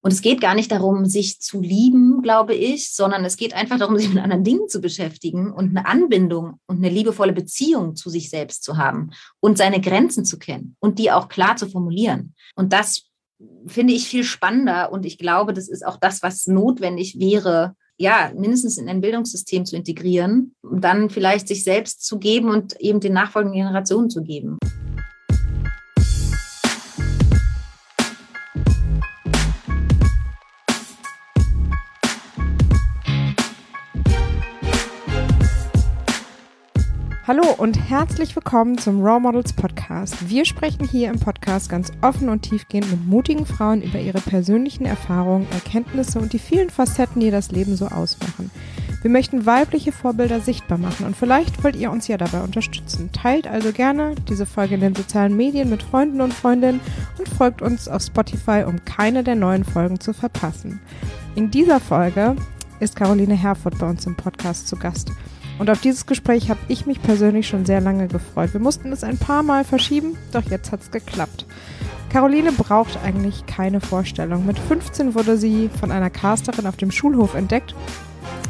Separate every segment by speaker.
Speaker 1: Und es geht gar nicht darum, sich zu lieben, glaube ich, sondern es geht einfach darum, sich mit anderen Dingen zu beschäftigen und eine Anbindung und eine liebevolle Beziehung zu sich selbst zu haben und seine Grenzen zu kennen und die auch klar zu formulieren. Und das finde ich viel spannender und ich glaube, das ist auch das, was notwendig wäre, ja, mindestens in ein Bildungssystem zu integrieren und dann vielleicht sich selbst zu geben und eben den nachfolgenden Generationen zu geben.
Speaker 2: Hallo und herzlich willkommen zum Raw Models Podcast. Wir sprechen hier im Podcast ganz offen und tiefgehend mit mutigen Frauen über ihre persönlichen Erfahrungen, Erkenntnisse und die vielen Facetten, die das Leben so ausmachen. Wir möchten weibliche Vorbilder sichtbar machen und vielleicht wollt ihr uns ja dabei unterstützen. Teilt also gerne diese Folge in den sozialen Medien mit Freunden und Freundinnen und folgt uns auf Spotify, um keine der neuen Folgen zu verpassen. In dieser Folge ist Caroline Herfurth bei uns im Podcast zu Gast. Und auf dieses Gespräch habe ich mich persönlich schon sehr lange gefreut. Wir mussten es ein paar Mal verschieben, doch jetzt hat es geklappt. Caroline braucht eigentlich keine Vorstellung. Mit 15 wurde sie von einer Casterin auf dem Schulhof entdeckt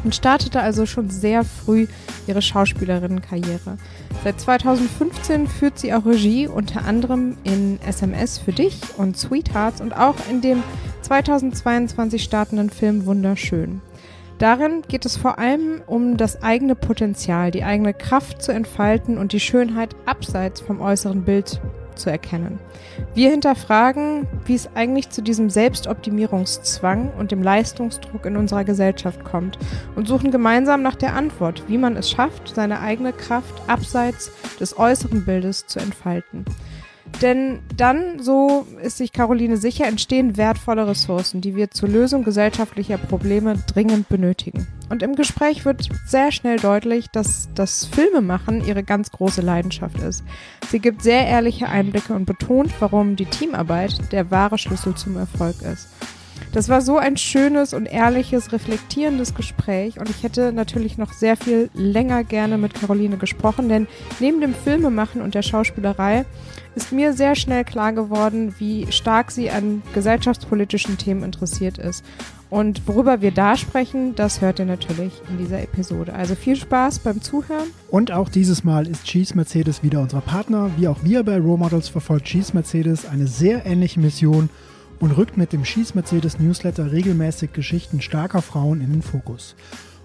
Speaker 2: und startete also schon sehr früh ihre Schauspielerinnenkarriere. Seit 2015 führt sie auch Regie, unter anderem in SMS für dich und Sweethearts und auch in dem 2022 startenden Film Wunderschön. Darin geht es vor allem um das eigene Potenzial, die eigene Kraft zu entfalten und die Schönheit abseits vom äußeren Bild zu erkennen. Wir hinterfragen, wie es eigentlich zu diesem Selbstoptimierungszwang und dem Leistungsdruck in unserer Gesellschaft kommt und suchen gemeinsam nach der Antwort, wie man es schafft, seine eigene Kraft abseits des äußeren Bildes zu entfalten. Denn dann, so ist sich Caroline sicher, entstehen wertvolle Ressourcen, die wir zur Lösung gesellschaftlicher Probleme dringend benötigen. Und im Gespräch wird sehr schnell deutlich, dass das Filmemachen ihre ganz große Leidenschaft ist. Sie gibt sehr ehrliche Einblicke und betont, warum die Teamarbeit der wahre Schlüssel zum Erfolg ist. Das war so ein schönes und ehrliches, reflektierendes Gespräch und ich hätte natürlich noch sehr viel länger gerne mit Caroline gesprochen, denn neben dem Filmemachen und der Schauspielerei ist mir sehr schnell klar geworden, wie stark sie an gesellschaftspolitischen Themen interessiert ist. Und worüber wir da sprechen, das hört ihr natürlich in dieser Episode. Also viel Spaß beim Zuhören.
Speaker 3: Und auch dieses Mal ist Cheese Mercedes wieder unser Partner. Wie auch wir bei Role Models verfolgt Cheese Mercedes eine sehr ähnliche Mission und rückt mit dem Schieß Mercedes Newsletter regelmäßig Geschichten starker Frauen in den Fokus.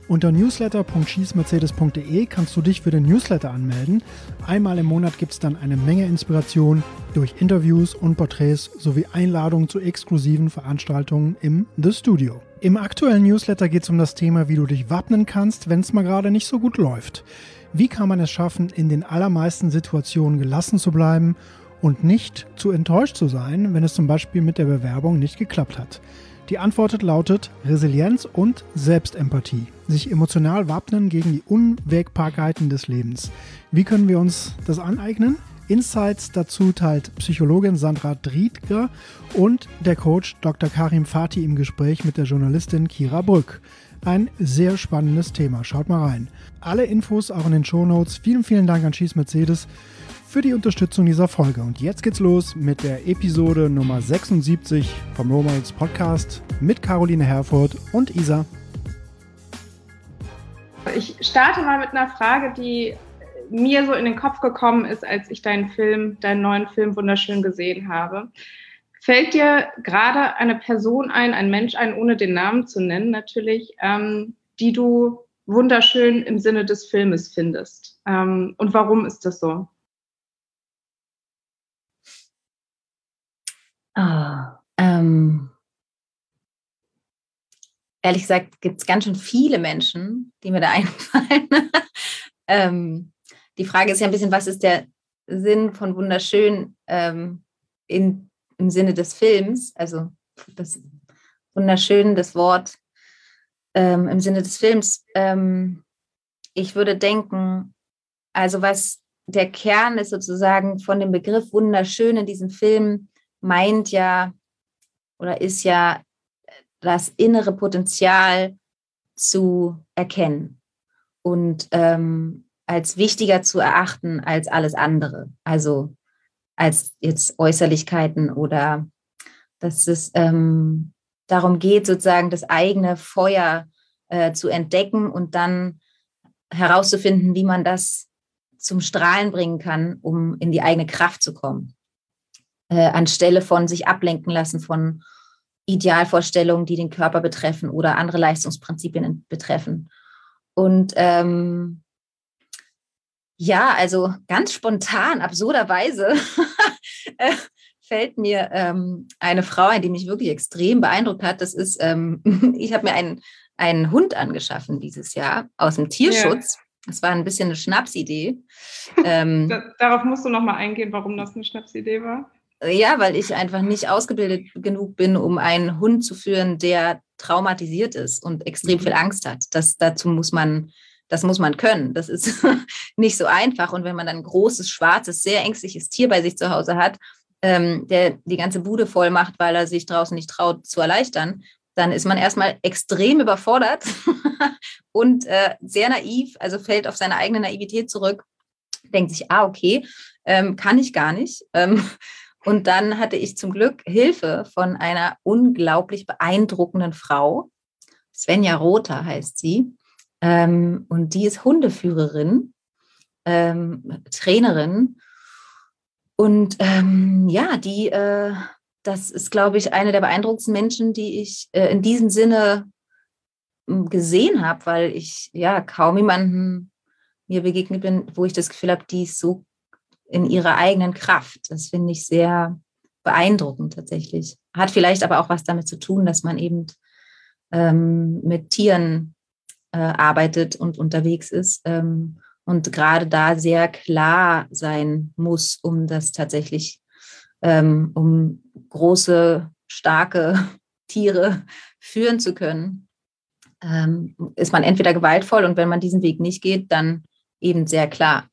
Speaker 3: Unter newsletter.schießmercedes.de kannst du dich für den Newsletter anmelden. Einmal im Monat gibt es dann eine Menge Inspiration durch Interviews und Porträts sowie Einladungen zu exklusiven Veranstaltungen im The Studio. Im aktuellen Newsletter geht es um das Thema, wie du dich wappnen kannst, wenn es mal gerade nicht so gut läuft. Wie kann man es schaffen, in den allermeisten Situationen gelassen zu bleiben und nicht zu enttäuscht zu sein, wenn es zum Beispiel mit der Bewerbung nicht geklappt hat. Die Antwort lautet Resilienz und Selbstempathie. Sich emotional wappnen gegen die Unwägbarkeiten des Lebens. Wie können wir uns das aneignen? Insights dazu teilt Psychologin Sandra Driedger und der Coach Dr. Karim Fati im Gespräch mit der Journalistin Kira Brück. Ein sehr spannendes Thema. Schaut mal rein. Alle Infos auch in den Show Notes. Vielen, vielen Dank an Schieß Mercedes für die Unterstützung dieser Folge. Und jetzt geht's los mit der Episode Nummer 76 vom Romans Podcast mit Caroline Herfurth und Isa.
Speaker 2: Ich starte mal mit einer Frage, die mir so in den Kopf gekommen ist, als ich deinen Film, deinen neuen Film wunderschön gesehen habe. Fällt dir gerade eine Person ein, ein Mensch ein, ohne den Namen zu nennen, natürlich, ähm, die du wunderschön im Sinne des Filmes findest? Ähm, und warum ist das so?
Speaker 1: Ah, ähm, ehrlich gesagt gibt es ganz schön viele Menschen, die mir da einfallen. ähm, die Frage ist ja ein bisschen, was ist der Sinn von wunderschön ähm, in, im Sinne des Films? Also das wunderschön, das Wort ähm, im Sinne des Films. Ähm, ich würde denken, also was der Kern ist sozusagen von dem Begriff wunderschön in diesem Film, meint ja oder ist ja das innere Potenzial zu erkennen und ähm, als wichtiger zu erachten als alles andere. Also als jetzt Äußerlichkeiten oder dass es ähm, darum geht, sozusagen das eigene Feuer äh, zu entdecken und dann herauszufinden, wie man das zum Strahlen bringen kann, um in die eigene Kraft zu kommen. Äh, anstelle von sich ablenken lassen von Idealvorstellungen, die den Körper betreffen oder andere Leistungsprinzipien betreffen. Und ähm, ja, also ganz spontan, absurderweise äh, fällt mir ähm, eine Frau ein, die mich wirklich extrem beeindruckt hat. Das ist, ähm, ich habe mir einen, einen Hund angeschaffen dieses Jahr aus dem Tierschutz. Ja. Das war ein bisschen eine Schnapsidee.
Speaker 2: Ähm, Darauf musst du nochmal eingehen, warum das eine Schnapsidee war.
Speaker 1: Ja, weil ich einfach nicht ausgebildet genug bin, um einen Hund zu führen, der traumatisiert ist und extrem viel mhm. Angst hat. Das, dazu muss man, das muss man können. Das ist nicht so einfach. Und wenn man dann ein großes, schwarzes, sehr ängstliches Tier bei sich zu Hause hat, ähm, der die ganze Bude voll macht, weil er sich draußen nicht traut zu erleichtern, dann ist man erstmal extrem überfordert und äh, sehr naiv, also fällt auf seine eigene Naivität zurück, denkt sich, ah, okay, ähm, kann ich gar nicht. Ähm, und dann hatte ich zum Glück Hilfe von einer unglaublich beeindruckenden Frau. Svenja Rother heißt sie. Ähm, und die ist Hundeführerin, ähm, Trainerin. Und ähm, ja, die, äh, das ist, glaube ich, eine der beeindruckendsten Menschen, die ich äh, in diesem Sinne hm, gesehen habe, weil ich ja kaum jemanden mir begegnet bin, wo ich das Gefühl habe, die ist so in ihrer eigenen Kraft. Das finde ich sehr beeindruckend tatsächlich. Hat vielleicht aber auch was damit zu tun, dass man eben ähm, mit Tieren äh, arbeitet und unterwegs ist ähm, und gerade da sehr klar sein muss, um das tatsächlich, ähm, um große, starke Tiere führen zu können. Ähm, ist man entweder gewaltvoll und wenn man diesen Weg nicht geht, dann eben sehr klar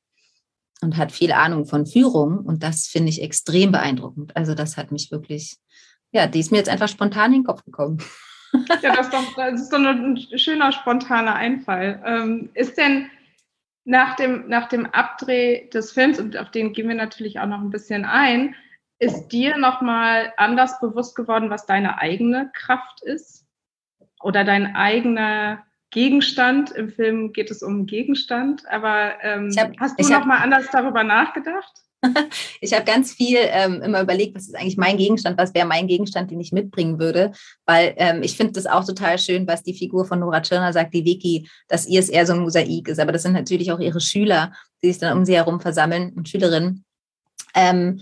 Speaker 1: und hat viel Ahnung von Führung. Und das finde ich extrem beeindruckend. Also das hat mich wirklich, ja, die ist mir jetzt einfach spontan in den Kopf gekommen.
Speaker 2: Ja, das ist doch, das ist doch ein schöner, spontaner Einfall. Ähm, ist denn nach dem, nach dem Abdreh des Films, und auf den gehen wir natürlich auch noch ein bisschen ein, ist dir nochmal anders bewusst geworden, was deine eigene Kraft ist? Oder dein eigener Gegenstand. Im Film geht es um Gegenstand, aber ähm, hab, hast du noch mal anders darüber nachgedacht?
Speaker 1: ich habe ganz viel ähm, immer überlegt, was ist eigentlich mein Gegenstand, was wäre mein Gegenstand, den ich mitbringen würde, weil ähm, ich finde das auch total schön, was die Figur von Nora Tschirner sagt, die Vicky, dass ihr es eher so ein Mosaik ist, aber das sind natürlich auch ihre Schüler, die sich dann um sie herum versammeln und Schülerinnen. Ähm,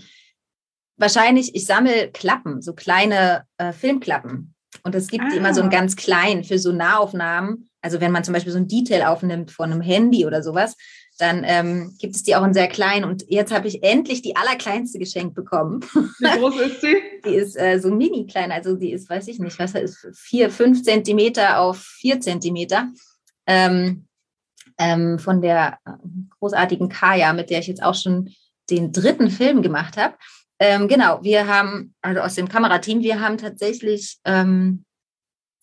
Speaker 1: wahrscheinlich, ich sammle Klappen, so kleine äh, Filmklappen. Und es gibt ah. immer so einen ah. ganz kleinen für so Nahaufnahmen also wenn man zum Beispiel so ein Detail aufnimmt von einem Handy oder sowas, dann ähm, gibt es die auch in sehr klein. Und jetzt habe ich endlich die allerkleinste geschenkt bekommen.
Speaker 2: Wie groß ist sie?
Speaker 1: Die ist äh, so mini klein, also die ist, weiß ich nicht, was ist, vier, fünf Zentimeter auf vier Zentimeter. Ähm, ähm, von der großartigen Kaya, mit der ich jetzt auch schon den dritten Film gemacht habe. Ähm, genau, wir haben, also aus dem Kamerateam, wir haben tatsächlich ähm,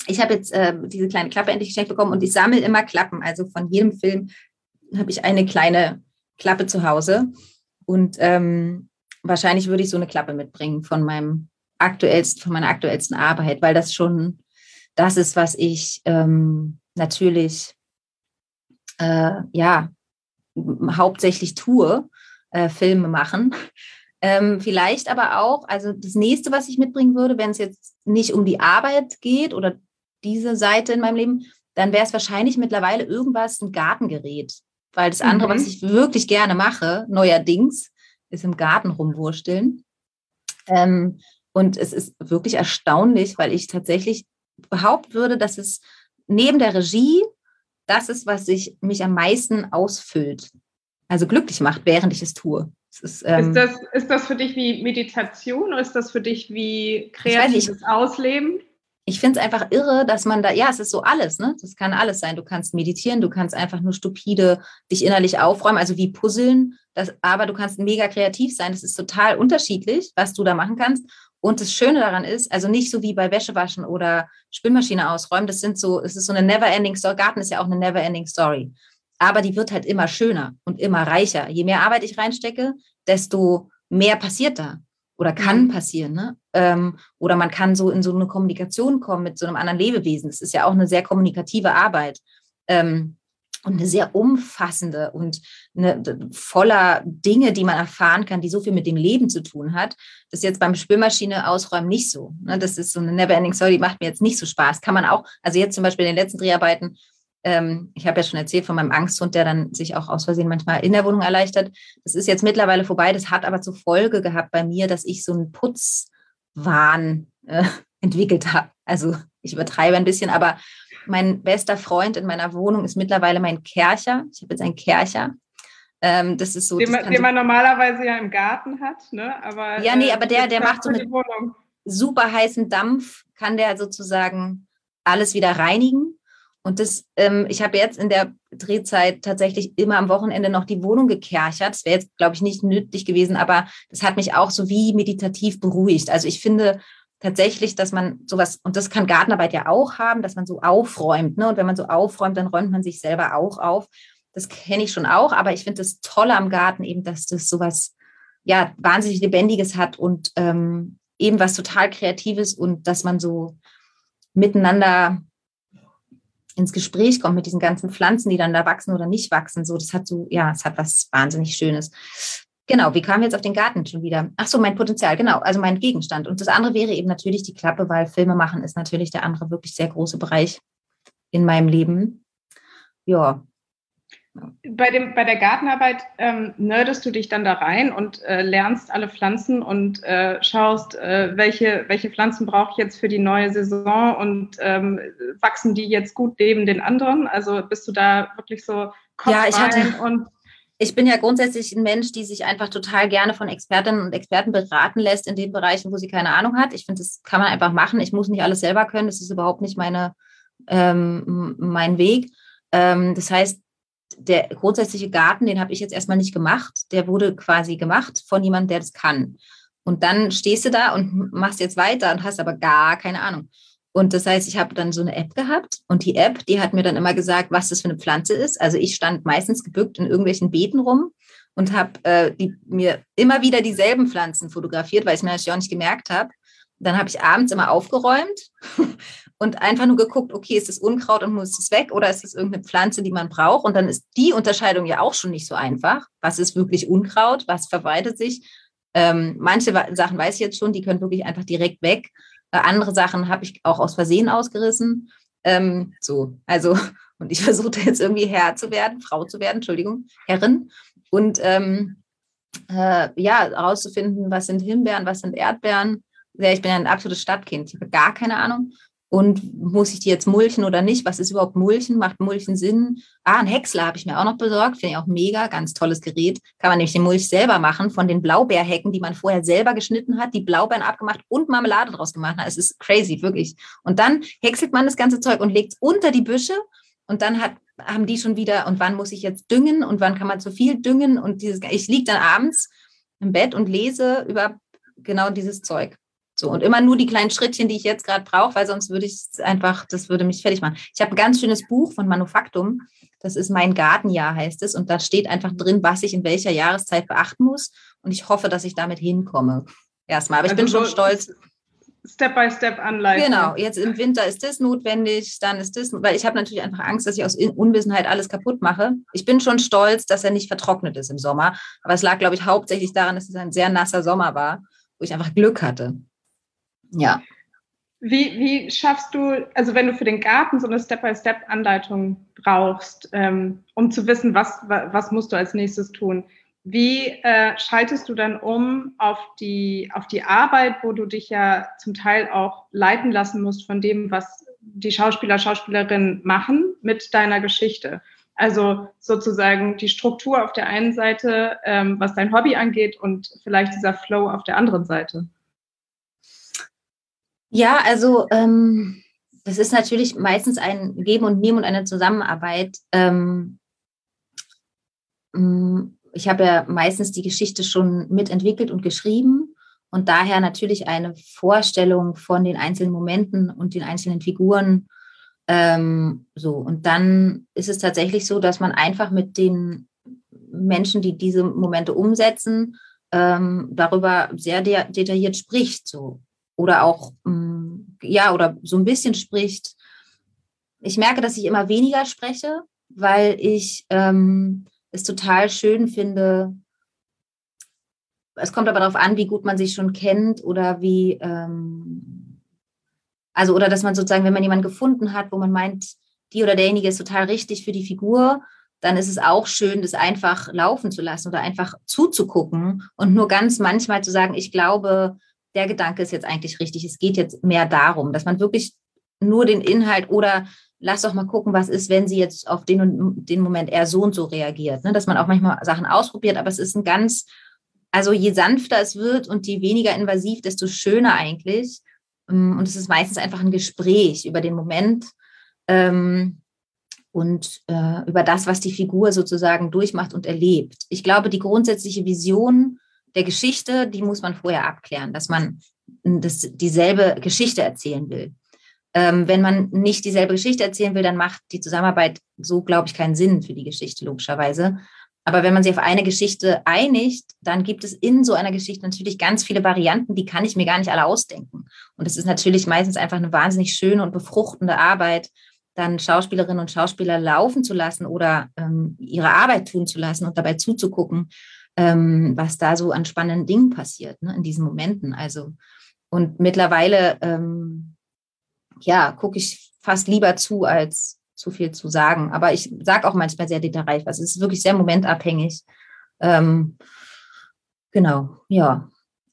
Speaker 1: ich habe jetzt äh, diese kleine Klappe endlich geschenkt bekommen und ich sammle immer Klappen. Also von jedem Film habe ich eine kleine Klappe zu Hause. Und ähm, wahrscheinlich würde ich so eine Klappe mitbringen von meinem aktuellsten, von meiner aktuellsten Arbeit, weil das schon das ist, was ich ähm, natürlich äh, ja hauptsächlich tue, äh, Filme machen. Ähm, vielleicht aber auch, also das nächste, was ich mitbringen würde, wenn es jetzt nicht um die Arbeit geht oder diese Seite in meinem Leben, dann wäre es wahrscheinlich mittlerweile irgendwas, ein Gartengerät. Weil das andere, mhm. was ich wirklich gerne mache, neuerdings, ist im Garten rumwursteln. Ähm, und es ist wirklich erstaunlich, weil ich tatsächlich behaupten würde, dass es neben der Regie das ist, was sich mich am meisten ausfüllt. Also glücklich macht, während ich es tue.
Speaker 2: Es ist, ähm, ist, das, ist das für dich wie Meditation oder ist das für dich wie kreatives nicht, Ausleben?
Speaker 1: Ich finde es einfach irre, dass man da, ja, es ist so alles, ne? Das kann alles sein. Du kannst meditieren, du kannst einfach nur stupide dich innerlich aufräumen, also wie puzzeln, das, aber du kannst mega kreativ sein. Das ist total unterschiedlich, was du da machen kannst. Und das Schöne daran ist, also nicht so wie bei Wäschewaschen oder Spülmaschine ausräumen, das sind so, es ist so eine never-ending Story. Garten ist ja auch eine never-ending Story. Aber die wird halt immer schöner und immer reicher. Je mehr Arbeit ich reinstecke, desto mehr passiert da. Oder kann mhm. passieren. Ne? Ähm, oder man kann so in so eine Kommunikation kommen mit so einem anderen Lebewesen. Das ist ja auch eine sehr kommunikative Arbeit. Ähm, und eine sehr umfassende und eine, voller Dinge, die man erfahren kann, die so viel mit dem Leben zu tun hat. Das ist jetzt beim Spülmaschine ausräumen nicht so. Ne? Das ist so eine Neverending Story, die macht mir jetzt nicht so Spaß. Kann man auch, also jetzt zum Beispiel in den letzten Dreharbeiten, ähm, ich habe ja schon erzählt von meinem Angsthund, der dann sich auch aus Versehen manchmal in der Wohnung erleichtert. Das ist jetzt mittlerweile vorbei. Das hat aber zur Folge gehabt bei mir, dass ich so einen Putzwahn äh, entwickelt habe. Also ich übertreibe ein bisschen, aber mein bester Freund in meiner Wohnung ist mittlerweile mein Kercher. Ich habe jetzt einen Kercher. Ähm, das ist so.
Speaker 4: Den, man, den man normalerweise ja im Garten hat, ne?
Speaker 1: Aber, ja, nee, äh, aber der, der macht so mit super heißen Dampf, kann der sozusagen alles wieder reinigen. Und das, ähm, ich habe jetzt in der Drehzeit tatsächlich immer am Wochenende noch die Wohnung gekerchert. Das wäre jetzt, glaube ich, nicht nötig gewesen, aber das hat mich auch so wie meditativ beruhigt. Also ich finde, tatsächlich, dass man sowas, und das kann Gartenarbeit ja auch haben, dass man so aufräumt. Ne? Und wenn man so aufräumt, dann räumt man sich selber auch auf. Das kenne ich schon auch, aber ich finde das Tolle am Garten eben, dass das sowas ja wahnsinnig Lebendiges hat und ähm, eben was total Kreatives und dass man so miteinander ins Gespräch kommt mit diesen ganzen Pflanzen, die dann da wachsen oder nicht wachsen. So, das hat so, ja, es hat was wahnsinnig Schönes. Genau, wie kamen wir jetzt auf den Garten schon wieder? Ach so, mein Potenzial, genau, also mein Gegenstand. Und das andere wäre eben natürlich die Klappe, weil Filme machen ist natürlich der andere wirklich sehr große Bereich in meinem Leben. Ja.
Speaker 4: Bei, dem, bei der Gartenarbeit ähm, nerdest du dich dann da rein und äh, lernst alle Pflanzen und äh, schaust, äh, welche, welche Pflanzen brauche ich jetzt für die neue Saison und ähm, wachsen die jetzt gut neben den anderen? Also bist du da wirklich so
Speaker 1: Kopf ja, ich hatte, und ich bin ja grundsätzlich ein Mensch, die sich einfach total gerne von Expertinnen und Experten beraten lässt in den Bereichen, wo sie keine Ahnung hat. Ich finde, das kann man einfach machen. Ich muss nicht alles selber können. Das ist überhaupt nicht meine, ähm, mein Weg. Ähm, das heißt, der grundsätzliche Garten, den habe ich jetzt erstmal nicht gemacht. Der wurde quasi gemacht von jemandem, der das kann. Und dann stehst du da und machst jetzt weiter und hast aber gar keine Ahnung. Und das heißt, ich habe dann so eine App gehabt und die App, die hat mir dann immer gesagt, was das für eine Pflanze ist. Also ich stand meistens gebückt in irgendwelchen Beeten rum und habe äh, mir immer wieder dieselben Pflanzen fotografiert, weil ich mir natürlich auch nicht gemerkt habe. Dann habe ich abends immer aufgeräumt und einfach nur geguckt, okay, ist das Unkraut und muss es weg oder ist es irgendeine Pflanze, die man braucht? Und dann ist die Unterscheidung ja auch schon nicht so einfach. Was ist wirklich Unkraut? Was verbreitet sich? Ähm, manche Sachen weiß ich jetzt schon, die können wirklich einfach direkt weg. Äh, andere Sachen habe ich auch aus Versehen ausgerissen. Ähm, so, also, und ich versuchte jetzt irgendwie Herr zu werden, Frau zu werden, Entschuldigung, Herrin. Und ähm, äh, ja, herauszufinden, was sind Himbeeren, was sind Erdbeeren. Ja, ich bin ja ein absolutes Stadtkind. Ich habe gar keine Ahnung. Und muss ich die jetzt mulchen oder nicht? Was ist überhaupt Mulchen? Macht Mulchen Sinn? Ah, ein Häcksler habe ich mir auch noch besorgt. Finde ich auch mega, ganz tolles Gerät. Kann man nämlich den Mulch selber machen von den Blaubeerhecken, die man vorher selber geschnitten hat, die Blaubeeren abgemacht und Marmelade draus gemacht hat. Es ist crazy, wirklich. Und dann häckselt man das ganze Zeug und legt es unter die Büsche. Und dann hat, haben die schon wieder, und wann muss ich jetzt düngen und wann kann man zu viel düngen? Und dieses, ich liege dann abends im Bett und lese über genau dieses Zeug. So, und immer nur die kleinen Schrittchen, die ich jetzt gerade brauche, weil sonst würde ich einfach, das würde mich fertig machen. Ich habe ein ganz schönes Buch von Manufaktum. Das ist mein Gartenjahr, heißt es. Und da steht einfach drin, was ich in welcher Jahreszeit beachten muss. Und ich hoffe, dass ich damit hinkomme. Erstmal. Aber ich also bin schon stolz.
Speaker 4: Step-by-Step-Anleitung.
Speaker 1: Genau, jetzt im Winter ist das notwendig, dann ist das, weil ich habe natürlich einfach Angst, dass ich aus Unwissenheit alles kaputt mache. Ich bin schon stolz, dass er nicht vertrocknet ist im Sommer, aber es lag, glaube ich, hauptsächlich daran, dass es ein sehr nasser Sommer war, wo ich einfach Glück hatte. Ja.
Speaker 4: Wie, wie schaffst du, also wenn du für den Garten so eine Step-by-Step-Anleitung brauchst, ähm, um zu wissen, was, was musst du als nächstes tun, wie äh, schaltest du dann um auf die, auf die Arbeit, wo du dich ja zum Teil auch leiten lassen musst von dem, was die Schauspieler, Schauspielerinnen machen mit deiner Geschichte? Also sozusagen die Struktur auf der einen Seite, ähm, was dein Hobby angeht und vielleicht dieser Flow auf der anderen Seite.
Speaker 1: Ja, also ähm, das ist natürlich meistens ein Geben und Nehmen und eine Zusammenarbeit. Ähm, mm, ich habe ja meistens die Geschichte schon mitentwickelt und geschrieben und daher natürlich eine Vorstellung von den einzelnen Momenten und den einzelnen Figuren. Ähm, so, und dann ist es tatsächlich so, dass man einfach mit den Menschen, die diese Momente umsetzen, ähm, darüber sehr de detailliert spricht, so oder auch ähm, ja oder so ein bisschen spricht. Ich merke, dass ich immer weniger spreche, weil ich ähm, es total schön finde. Es kommt aber darauf an, wie gut man sich schon kennt oder wie ähm, also oder dass man sozusagen, wenn man jemanden gefunden hat, wo man meint, die oder derjenige ist total richtig für die Figur, dann ist es auch schön, das einfach laufen zu lassen oder einfach zuzugucken und nur ganz manchmal zu sagen, ich glaube, der Gedanke ist jetzt eigentlich richtig. Es geht jetzt mehr darum, dass man wirklich nur den Inhalt oder lass doch mal gucken, was ist, wenn sie jetzt auf den und den Moment eher so und so reagiert. Ne? Dass man auch manchmal Sachen ausprobiert, aber es ist ein ganz, also je sanfter es wird und je weniger invasiv, desto schöner eigentlich. Und es ist meistens einfach ein Gespräch über den Moment. Ähm, und äh, über das, was die Figur sozusagen durchmacht und erlebt. Ich glaube, die grundsätzliche Vision der Geschichte, die muss man vorher abklären, dass man das, dieselbe Geschichte erzählen will. Ähm, wenn man nicht dieselbe Geschichte erzählen will, dann macht die Zusammenarbeit so, glaube ich, keinen Sinn für die Geschichte, logischerweise. Aber wenn man sich auf eine Geschichte einigt, dann gibt es in so einer Geschichte natürlich ganz viele Varianten, die kann ich mir gar nicht alle ausdenken. Und es ist natürlich meistens einfach eine wahnsinnig schöne und befruchtende Arbeit, dann Schauspielerinnen und Schauspieler laufen zu lassen oder ähm, ihre Arbeit tun zu lassen und dabei zuzugucken, ähm, was da so an spannenden Dingen passiert ne, in diesen Momenten. Also und mittlerweile ähm, ja gucke ich fast lieber zu als zu viel zu sagen. Aber ich sage auch manchmal sehr detailreich was. Es ist wirklich sehr momentabhängig. Ähm, genau, ja.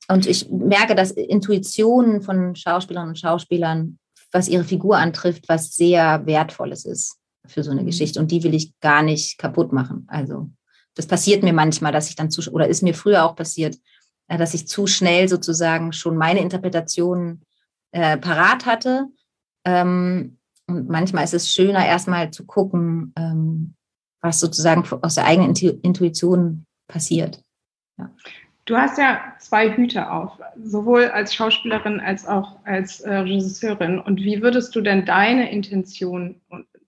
Speaker 1: Und ich merke, dass Intuitionen von Schauspielern und Schauspielern was ihre Figur antrifft, was sehr Wertvolles ist für so eine mhm. Geschichte. Und die will ich gar nicht kaputt machen. Also das passiert mir manchmal, dass ich dann zu, oder ist mir früher auch passiert, äh, dass ich zu schnell sozusagen schon meine Interpretation äh, parat hatte. Ähm, und manchmal ist es schöner, erstmal zu gucken, ähm, was sozusagen aus der eigenen Intuition passiert.
Speaker 2: Ja. Du hast ja zwei Hüte auf, sowohl als Schauspielerin als auch als äh, Regisseurin. Und wie würdest du denn deine Intention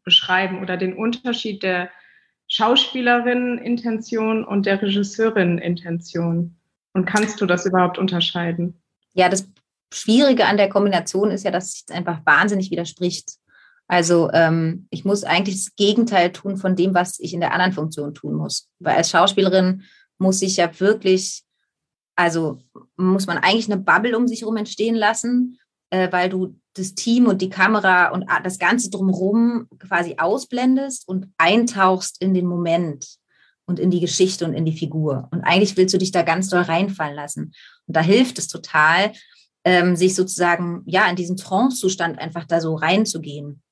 Speaker 2: beschreiben oder den Unterschied der Schauspielerin-Intention und der Regisseurin-Intention? Und kannst du das überhaupt unterscheiden?
Speaker 1: Ja, das Schwierige an der Kombination ist ja, dass es einfach wahnsinnig widerspricht. Also ähm, ich muss eigentlich das Gegenteil tun von dem, was ich in der anderen Funktion tun muss. Weil als Schauspielerin muss ich ja wirklich also muss man eigentlich eine Bubble um sich herum entstehen lassen, äh, weil du das Team und die Kamera und das Ganze drumherum quasi ausblendest und eintauchst in den Moment und in die Geschichte und in die Figur. Und eigentlich willst du dich da ganz doll reinfallen lassen. Und da hilft es total, ähm, sich sozusagen ja in diesen Trance-Zustand einfach da so reinzugehen.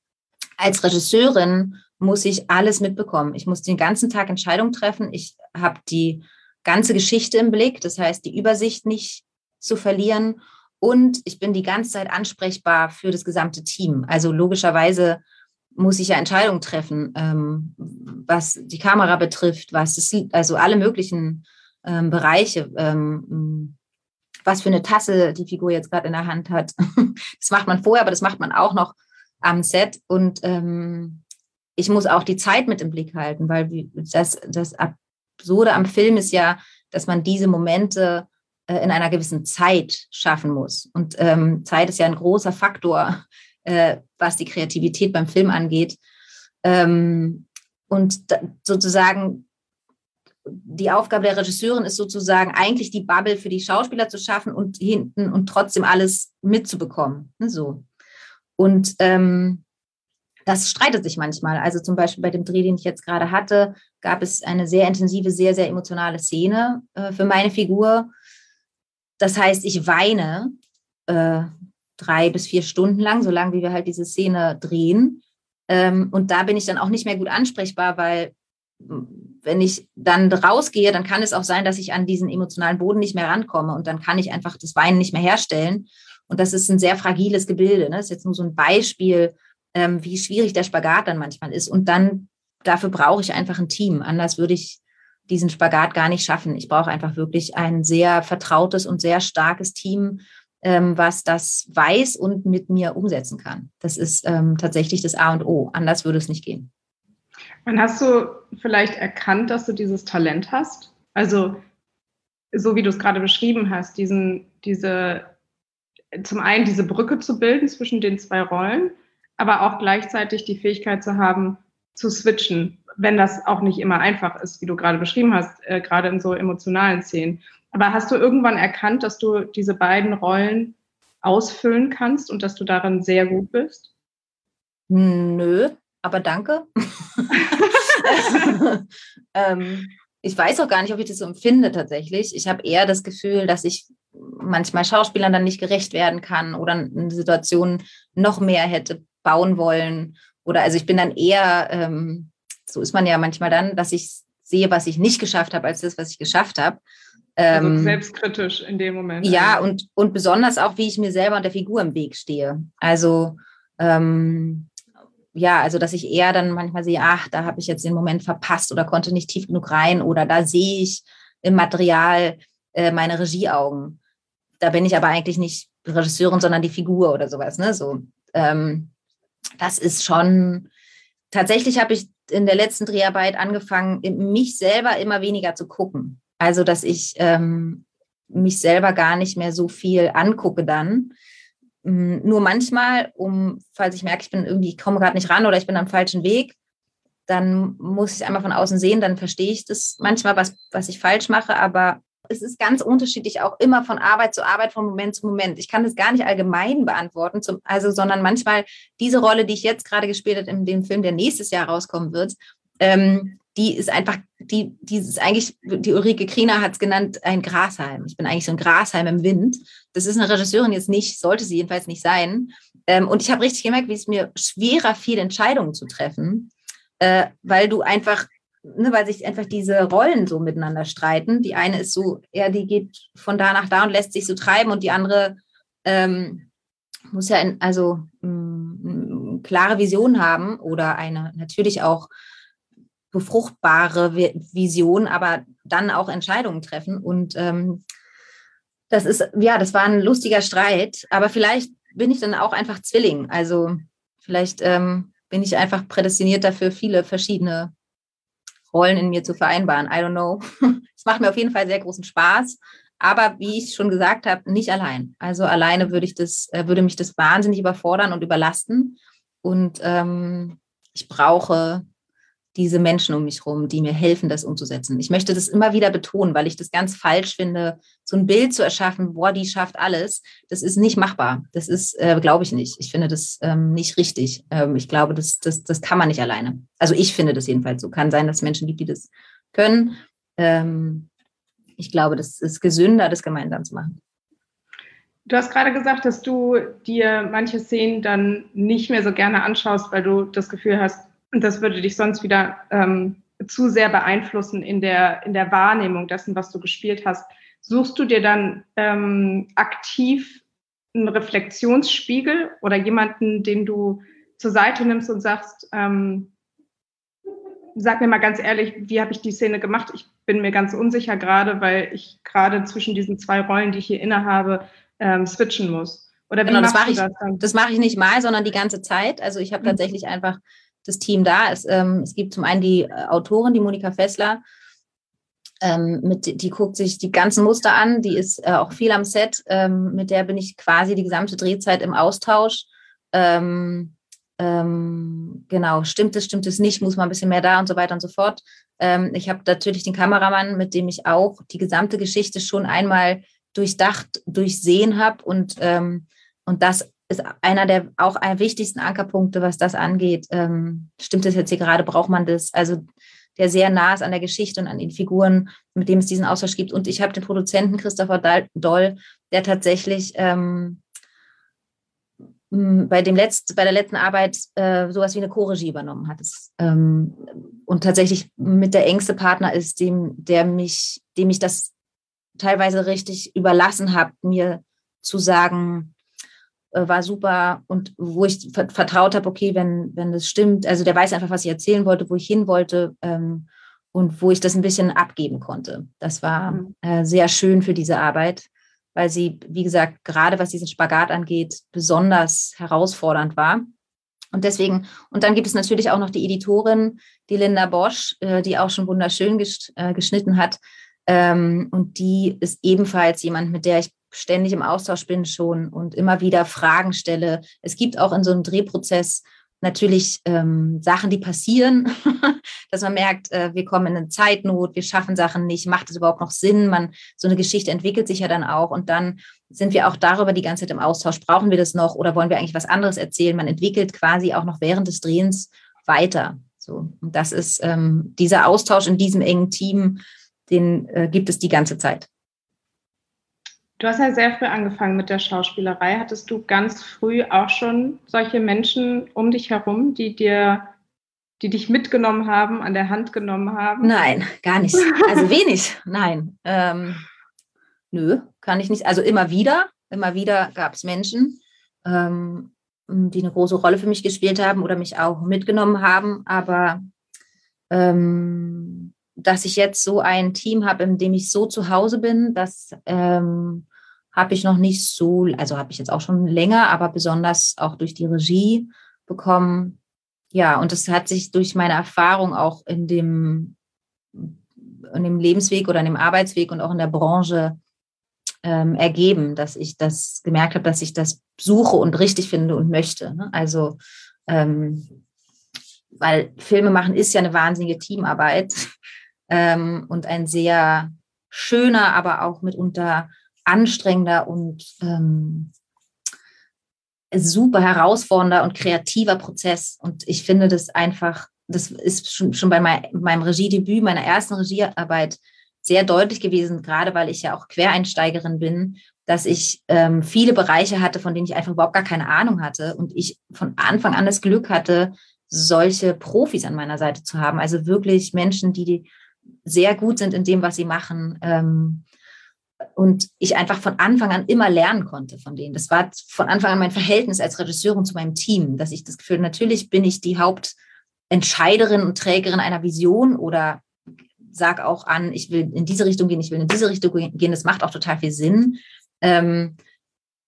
Speaker 1: Als Regisseurin muss ich alles mitbekommen. Ich muss den ganzen Tag Entscheidungen treffen. Ich habe die ganze Geschichte im Blick, das heißt, die Übersicht nicht zu verlieren. Und ich bin die ganze Zeit ansprechbar für das gesamte Team. Also logischerweise muss ich ja Entscheidungen treffen, ähm, was die Kamera betrifft, was das, also alle möglichen ähm, Bereiche, ähm, was für eine Tasse die Figur jetzt gerade in der Hand hat. das macht man vorher, aber das macht man auch noch am Set. Und ähm, ich muss auch die Zeit mit im Blick halten, weil das, das ab Absurde am Film ist ja, dass man diese Momente äh, in einer gewissen Zeit schaffen muss. Und ähm, Zeit ist ja ein großer Faktor, äh, was die Kreativität beim Film angeht. Ähm, und da, sozusagen die Aufgabe der Regisseurin ist sozusagen eigentlich die Bubble für die Schauspieler zu schaffen und hinten und trotzdem alles mitzubekommen. Ne, so. Und ähm, das streitet sich manchmal. Also zum Beispiel bei dem Dreh, den ich jetzt gerade hatte, gab es eine sehr intensive, sehr, sehr emotionale Szene äh, für meine Figur. Das heißt, ich weine äh, drei bis vier Stunden lang, so lange wie wir halt diese Szene drehen. Ähm, und da bin ich dann auch nicht mehr gut ansprechbar, weil wenn ich dann rausgehe, dann kann es auch sein, dass ich an diesen emotionalen Boden nicht mehr rankomme und dann kann ich einfach das Weinen nicht mehr herstellen. Und das ist ein sehr fragiles Gebilde. Ne? Das ist jetzt nur so ein Beispiel, ähm, wie schwierig der Spagat dann manchmal ist. Und dann dafür brauche ich einfach ein Team. Anders würde ich diesen Spagat gar nicht schaffen. Ich brauche einfach wirklich ein sehr vertrautes und sehr starkes Team, ähm, was das weiß und mit mir umsetzen kann. Das ist ähm, tatsächlich das A und O. Anders würde es nicht gehen.
Speaker 2: Wann hast du vielleicht erkannt, dass du dieses Talent hast? Also
Speaker 4: so wie du es gerade beschrieben hast, diesen, diese, zum einen diese Brücke zu bilden zwischen den zwei Rollen, aber auch gleichzeitig die Fähigkeit zu haben, zu switchen, wenn das auch nicht immer einfach ist, wie du gerade beschrieben hast, äh, gerade in so emotionalen Szenen. Aber hast du irgendwann erkannt, dass du diese beiden Rollen ausfüllen kannst und dass du darin sehr gut bist?
Speaker 1: Nö, aber danke. ähm, ich weiß auch gar nicht, ob ich das so empfinde tatsächlich. Ich habe eher das Gefühl, dass ich manchmal Schauspielern dann nicht gerecht werden kann oder eine Situation noch mehr hätte bauen wollen. Oder also ich bin dann eher, ähm, so ist man ja manchmal dann, dass ich sehe, was ich nicht geschafft habe, als das, was ich geschafft habe.
Speaker 4: Also ähm, selbstkritisch in dem Moment.
Speaker 1: Ja, und, und besonders auch, wie ich mir selber und der Figur im Weg stehe. Also ähm, ja, also dass ich eher dann manchmal sehe, ach, da habe ich jetzt den Moment verpasst oder konnte nicht tief genug rein oder da sehe ich im Material äh, meine Regieaugen. Da bin ich aber eigentlich nicht Regisseurin, sondern die Figur oder sowas. Ne? So, ähm, das ist schon, tatsächlich habe ich in der letzten Dreharbeit angefangen, mich selber immer weniger zu gucken. Also, dass ich ähm, mich selber gar nicht mehr so viel angucke dann. Mm, nur manchmal, um, falls ich merke, ich bin irgendwie, ich komme gerade nicht ran oder ich bin am falschen Weg, dann muss ich einmal von außen sehen, dann verstehe ich das manchmal, was, was ich falsch mache, aber es ist ganz unterschiedlich auch immer von Arbeit zu Arbeit, von Moment zu Moment. Ich kann das gar nicht allgemein beantworten, zum, also, sondern manchmal diese Rolle, die ich jetzt gerade gespielt habe in dem Film, der nächstes Jahr rauskommen wird, ähm, die ist einfach, die, die ist eigentlich, die Ulrike Kriener hat es genannt, ein Grashalm. Ich bin eigentlich so ein Grashalm im Wind. Das ist eine Regisseurin jetzt nicht, sollte sie jedenfalls nicht sein. Ähm, und ich habe richtig gemerkt, wie es mir schwerer fiel, Entscheidungen zu treffen, äh, weil du einfach, ne, weil sich einfach diese Rollen so miteinander streiten. Die eine ist so, ja, die geht von da nach da und lässt sich so treiben und die andere ähm, muss ja in, also mh, klare Vision haben oder eine natürlich auch befruchtbare Vision, aber dann auch Entscheidungen treffen. Und ähm, das ist, ja, das war ein lustiger Streit, aber vielleicht bin ich dann auch einfach Zwilling. Also vielleicht ähm, bin ich einfach prädestiniert dafür, viele verschiedene Rollen in mir zu vereinbaren. I don't know. Es macht mir auf jeden Fall sehr großen Spaß. Aber wie ich schon gesagt habe, nicht allein. Also alleine würde ich das, äh, würde mich das wahnsinnig überfordern und überlasten. Und ähm, ich brauche diese Menschen um mich herum, die mir helfen, das umzusetzen. Ich möchte das immer wieder betonen, weil ich das ganz falsch finde, so ein Bild zu erschaffen, boah, die schafft alles. Das ist nicht machbar. Das ist, äh, glaube ich nicht. Ich finde das ähm, nicht richtig. Ähm, ich glaube, das, das, das kann man nicht alleine. Also ich finde das jedenfalls so. Kann sein, dass es Menschen gibt, die das können. Ähm, ich glaube, das ist gesünder, das gemeinsam zu machen.
Speaker 4: Du hast gerade gesagt, dass du dir manche Szenen dann nicht mehr so gerne anschaust, weil du das Gefühl hast, und das würde dich sonst wieder ähm, zu sehr beeinflussen in der, in der Wahrnehmung dessen, was du gespielt hast. Suchst du dir dann ähm, aktiv einen Reflexionsspiegel oder jemanden, den du zur Seite nimmst und sagst, ähm, sag mir mal ganz ehrlich, wie habe ich die Szene gemacht? Ich bin mir ganz unsicher gerade, weil ich gerade zwischen diesen zwei Rollen, die ich hier innehabe, ähm, switchen muss.
Speaker 1: Oder wie genau, das mache ich, das, das mache ich nicht mal, sondern die ganze Zeit. Also ich habe mhm. tatsächlich einfach das Team da. Es, ähm, es gibt zum einen die äh, Autorin, die Monika Fessler, ähm, mit, die guckt sich die ganzen Muster an, die ist äh, auch viel am Set, ähm, mit der bin ich quasi die gesamte Drehzeit im Austausch. Ähm, ähm, genau, stimmt es, stimmt es nicht, muss man ein bisschen mehr da und so weiter und so fort. Ähm, ich habe natürlich den Kameramann, mit dem ich auch die gesamte Geschichte schon einmal durchdacht, durchsehen habe und, ähm, und das ist einer der auch wichtigsten Ankerpunkte, was das angeht. Ähm, stimmt es jetzt hier gerade, braucht man das? Also der sehr nah ist an der Geschichte und an den Figuren, mit dem es diesen Austausch gibt. Und ich habe den Produzenten Christopher Doll, der tatsächlich ähm, bei, dem Letzt, bei der letzten Arbeit äh, sowas wie eine Co-Regie übernommen hat. Das, ähm, und tatsächlich mit der engste Partner ist, dem, der mich, dem ich das teilweise richtig überlassen habe, mir zu sagen, war super und wo ich vertraut habe, okay, wenn, wenn das stimmt, also der weiß einfach, was ich erzählen wollte, wo ich hin wollte ähm, und wo ich das ein bisschen abgeben konnte. Das war mhm. äh, sehr schön für diese Arbeit, weil sie, wie gesagt, gerade was diesen Spagat angeht, besonders herausfordernd war. Und deswegen, und dann gibt es natürlich auch noch die Editorin, die Linda Bosch, äh, die auch schon wunderschön ges äh, geschnitten hat. Ähm, und die ist ebenfalls jemand, mit der ich ständig im Austausch bin schon und immer wieder Fragen stelle. Es gibt auch in so einem Drehprozess natürlich ähm, Sachen, die passieren, dass man merkt, äh, wir kommen in eine Zeitnot, wir schaffen Sachen nicht, macht es überhaupt noch Sinn? Man, so eine Geschichte entwickelt sich ja dann auch und dann sind wir auch darüber die ganze Zeit im Austausch. Brauchen wir das noch oder wollen wir eigentlich was anderes erzählen? Man entwickelt quasi auch noch während des Drehens weiter. So, und das ist ähm, dieser Austausch in diesem engen Team, den äh, gibt es die ganze Zeit.
Speaker 4: Du hast ja sehr früh angefangen mit der Schauspielerei. Hattest du ganz früh auch schon solche Menschen um dich herum, die dir, die dich mitgenommen haben, an der Hand genommen haben?
Speaker 1: Nein, gar nicht. Also wenig. Nein. Ähm, nö, kann ich nicht. Also immer wieder, immer wieder gab es Menschen, ähm, die eine große Rolle für mich gespielt haben oder mich auch mitgenommen haben. Aber ähm, dass ich jetzt so ein Team habe, in dem ich so zu Hause bin, das ähm, habe ich noch nicht so, also habe ich jetzt auch schon länger, aber besonders auch durch die Regie bekommen. Ja, und das hat sich durch meine Erfahrung auch in dem, in dem Lebensweg oder in dem Arbeitsweg und auch in der Branche ähm, ergeben, dass ich das gemerkt habe, dass ich das suche und richtig finde und möchte. Ne? Also, ähm, weil Filme machen ist ja eine wahnsinnige Teamarbeit ähm, und ein sehr schöner, aber auch mitunter anstrengender und ähm, super herausfordernder und kreativer Prozess. Und ich finde das einfach, das ist schon, schon bei mein, meinem Regiedebüt, meiner ersten Regiearbeit sehr deutlich gewesen, gerade weil ich ja auch Quereinsteigerin bin, dass ich ähm, viele Bereiche hatte, von denen ich einfach überhaupt gar keine Ahnung hatte und ich von Anfang an das Glück hatte, solche Profis an meiner Seite zu haben. Also wirklich Menschen, die, sehr gut sind in dem, was sie machen. Ähm, und ich einfach von Anfang an immer lernen konnte von denen. Das war von Anfang an mein Verhältnis als Regisseurin zu meinem Team, dass ich das Gefühl, natürlich bin ich die Hauptentscheiderin und Trägerin einer Vision oder sag auch an, ich will in diese Richtung gehen, ich will in diese Richtung gehen. Das macht auch total viel Sinn. Ähm,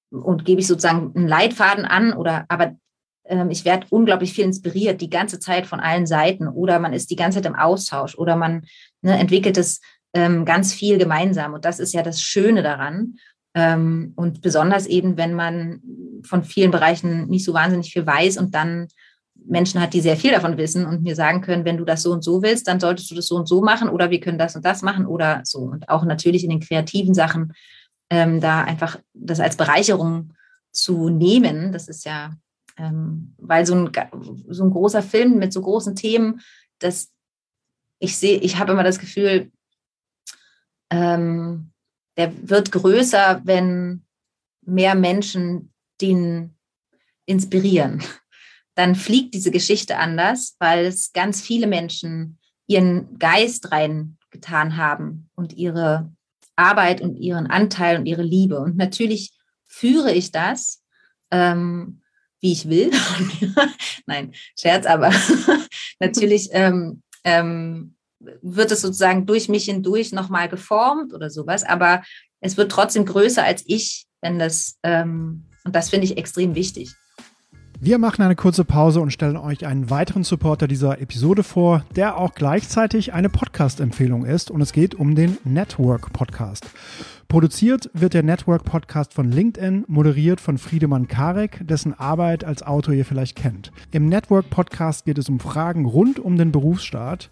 Speaker 1: und gebe ich sozusagen einen Leitfaden an oder aber ähm, ich werde unglaublich viel inspiriert die ganze Zeit von allen Seiten oder man ist die ganze Zeit im Austausch oder man ne, entwickelt es ähm, ganz viel gemeinsam und das ist ja das Schöne daran. Ähm, und besonders eben, wenn man von vielen Bereichen nicht so wahnsinnig viel weiß und dann Menschen hat, die sehr viel davon wissen und mir sagen können, wenn du das so und so willst, dann solltest du das so und so machen oder wir können das und das machen oder so. Und auch natürlich in den kreativen Sachen ähm, da einfach das als Bereicherung zu nehmen, das ist ja ähm, weil so ein, so ein großer Film mit so großen Themen, das ich sehe, ich habe immer das Gefühl, ähm, der wird größer, wenn mehr Menschen den inspirieren. Dann fliegt diese Geschichte anders, weil es ganz viele Menschen ihren Geist reingetan haben und ihre Arbeit und ihren Anteil und ihre Liebe. Und natürlich führe ich das ähm, wie ich will. Nein, Scherz, aber natürlich ähm, ähm, wird es sozusagen durch mich hindurch nochmal geformt oder sowas, aber es wird trotzdem größer als ich, wenn das, ähm, und das finde ich extrem wichtig.
Speaker 3: Wir machen eine kurze Pause und stellen euch einen weiteren Supporter dieser Episode vor, der auch gleichzeitig eine Podcast-Empfehlung ist und es geht um den Network Podcast. Produziert wird der Network Podcast von LinkedIn, moderiert von Friedemann Karek, dessen Arbeit als Autor ihr vielleicht kennt. Im Network Podcast geht es um Fragen rund um den Berufsstaat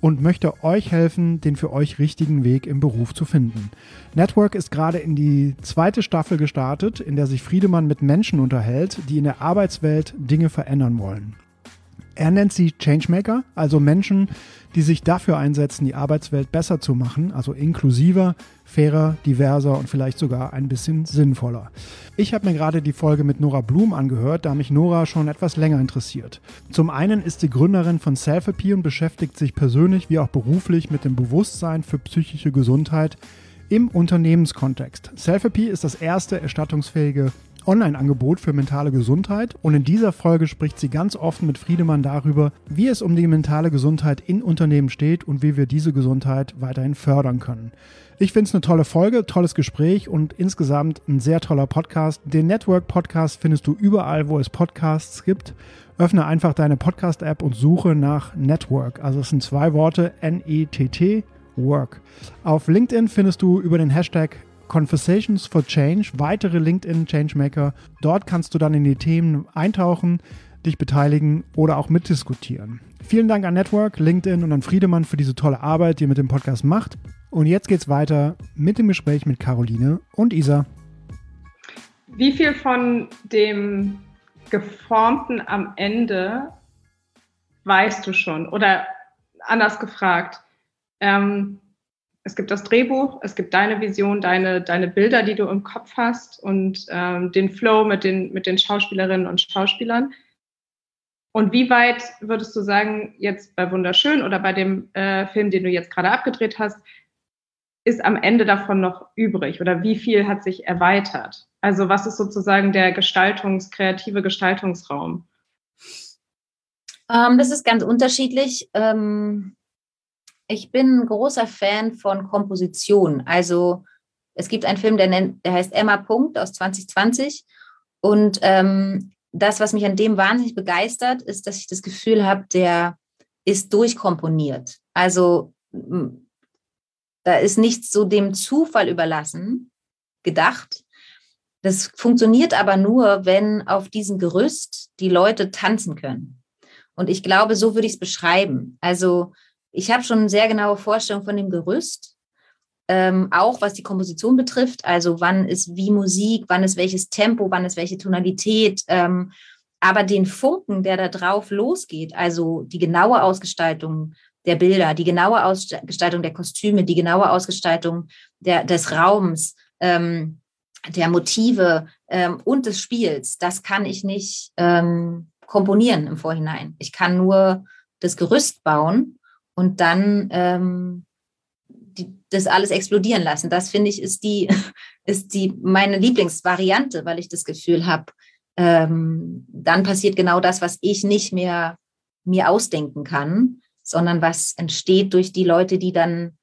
Speaker 3: und möchte euch helfen, den für euch richtigen Weg im Beruf zu finden. Network ist gerade in die zweite Staffel gestartet, in der sich Friedemann mit Menschen unterhält, die in der Arbeitswelt Dinge verändern wollen. Er nennt sie Changemaker, also Menschen, die sich dafür einsetzen, die Arbeitswelt besser zu machen, also inklusiver, fairer, diverser und vielleicht sogar ein bisschen sinnvoller. Ich habe mir gerade die Folge mit Nora Blum angehört, da mich Nora schon etwas länger interessiert. Zum einen ist sie Gründerin von Selfie und beschäftigt sich persönlich wie auch beruflich mit dem Bewusstsein für psychische Gesundheit im Unternehmenskontext. Selfie ist das erste erstattungsfähige Online-Angebot für mentale Gesundheit und in dieser Folge spricht sie ganz offen mit Friedemann darüber, wie es um die mentale Gesundheit in Unternehmen steht und wie wir diese Gesundheit weiterhin fördern können. Ich finde es eine tolle Folge, tolles Gespräch und insgesamt ein sehr toller Podcast. Den Network Podcast findest du überall, wo es Podcasts gibt. Öffne einfach deine Podcast-App und suche nach Network. Also es sind zwei Worte, N-E-T-T Work. Auf LinkedIn findest du über den Hashtag Conversations for Change weitere LinkedIn Changemaker. Dort kannst du dann in die Themen eintauchen, dich beteiligen oder auch mitdiskutieren. Vielen Dank an Network, LinkedIn und an Friedemann für diese tolle Arbeit, die ihr mit dem Podcast macht. Und jetzt geht's weiter mit dem Gespräch mit Caroline und Isa.
Speaker 4: Wie viel von dem Geformten am Ende weißt du schon? Oder anders gefragt, ähm, es gibt das Drehbuch, es gibt deine Vision, deine, deine Bilder, die du im Kopf hast und ähm, den Flow mit den, mit den Schauspielerinnen und Schauspielern. Und wie weit würdest du sagen, jetzt bei Wunderschön oder bei dem äh, Film, den du jetzt gerade abgedreht hast, ist am Ende davon noch übrig oder wie viel hat sich erweitert? Also was ist sozusagen der Gestaltungs-, kreative Gestaltungsraum?
Speaker 1: Ähm, das ist ganz unterschiedlich. Ähm, ich bin ein großer Fan von Komposition. Also es gibt einen Film, der, nennt, der heißt Emma Punkt aus 2020. Und ähm, das, was mich an dem wahnsinnig begeistert, ist, dass ich das Gefühl habe, der ist durchkomponiert. Also da ist nichts so dem Zufall überlassen, gedacht. Das funktioniert aber nur, wenn auf diesem Gerüst die Leute tanzen können. Und ich glaube, so würde ich es beschreiben. Also ich habe schon eine sehr genaue Vorstellung von dem Gerüst, ähm, auch was die Komposition betrifft. Also wann ist wie Musik, wann ist welches Tempo, wann ist welche Tonalität. Ähm, aber den Funken, der da drauf losgeht, also die genaue Ausgestaltung der Bilder, die genaue Ausgestaltung der Kostüme, die genaue Ausgestaltung der, des Raums, ähm, der Motive ähm, und des Spiels, das kann ich nicht ähm, komponieren im Vorhinein. Ich kann nur das Gerüst bauen und dann ähm, die, das alles explodieren lassen. Das finde ich ist die, ist die meine Lieblingsvariante, weil ich das Gefühl habe, ähm, dann passiert genau das, was ich nicht mehr mir ausdenken kann, sondern was entsteht durch die Leute, die dann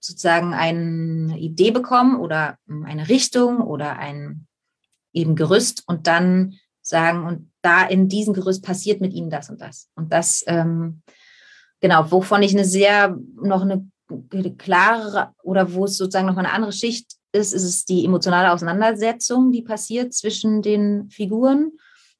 Speaker 1: sozusagen eine Idee bekommen oder eine Richtung oder ein eben Gerüst und dann sagen, und da in diesem Gerüst passiert mit ihnen das und das. Und das ähm, genau, wovon ich eine sehr, noch eine klare oder wo es sozusagen noch eine andere Schicht ist, ist es die emotionale Auseinandersetzung, die passiert zwischen den Figuren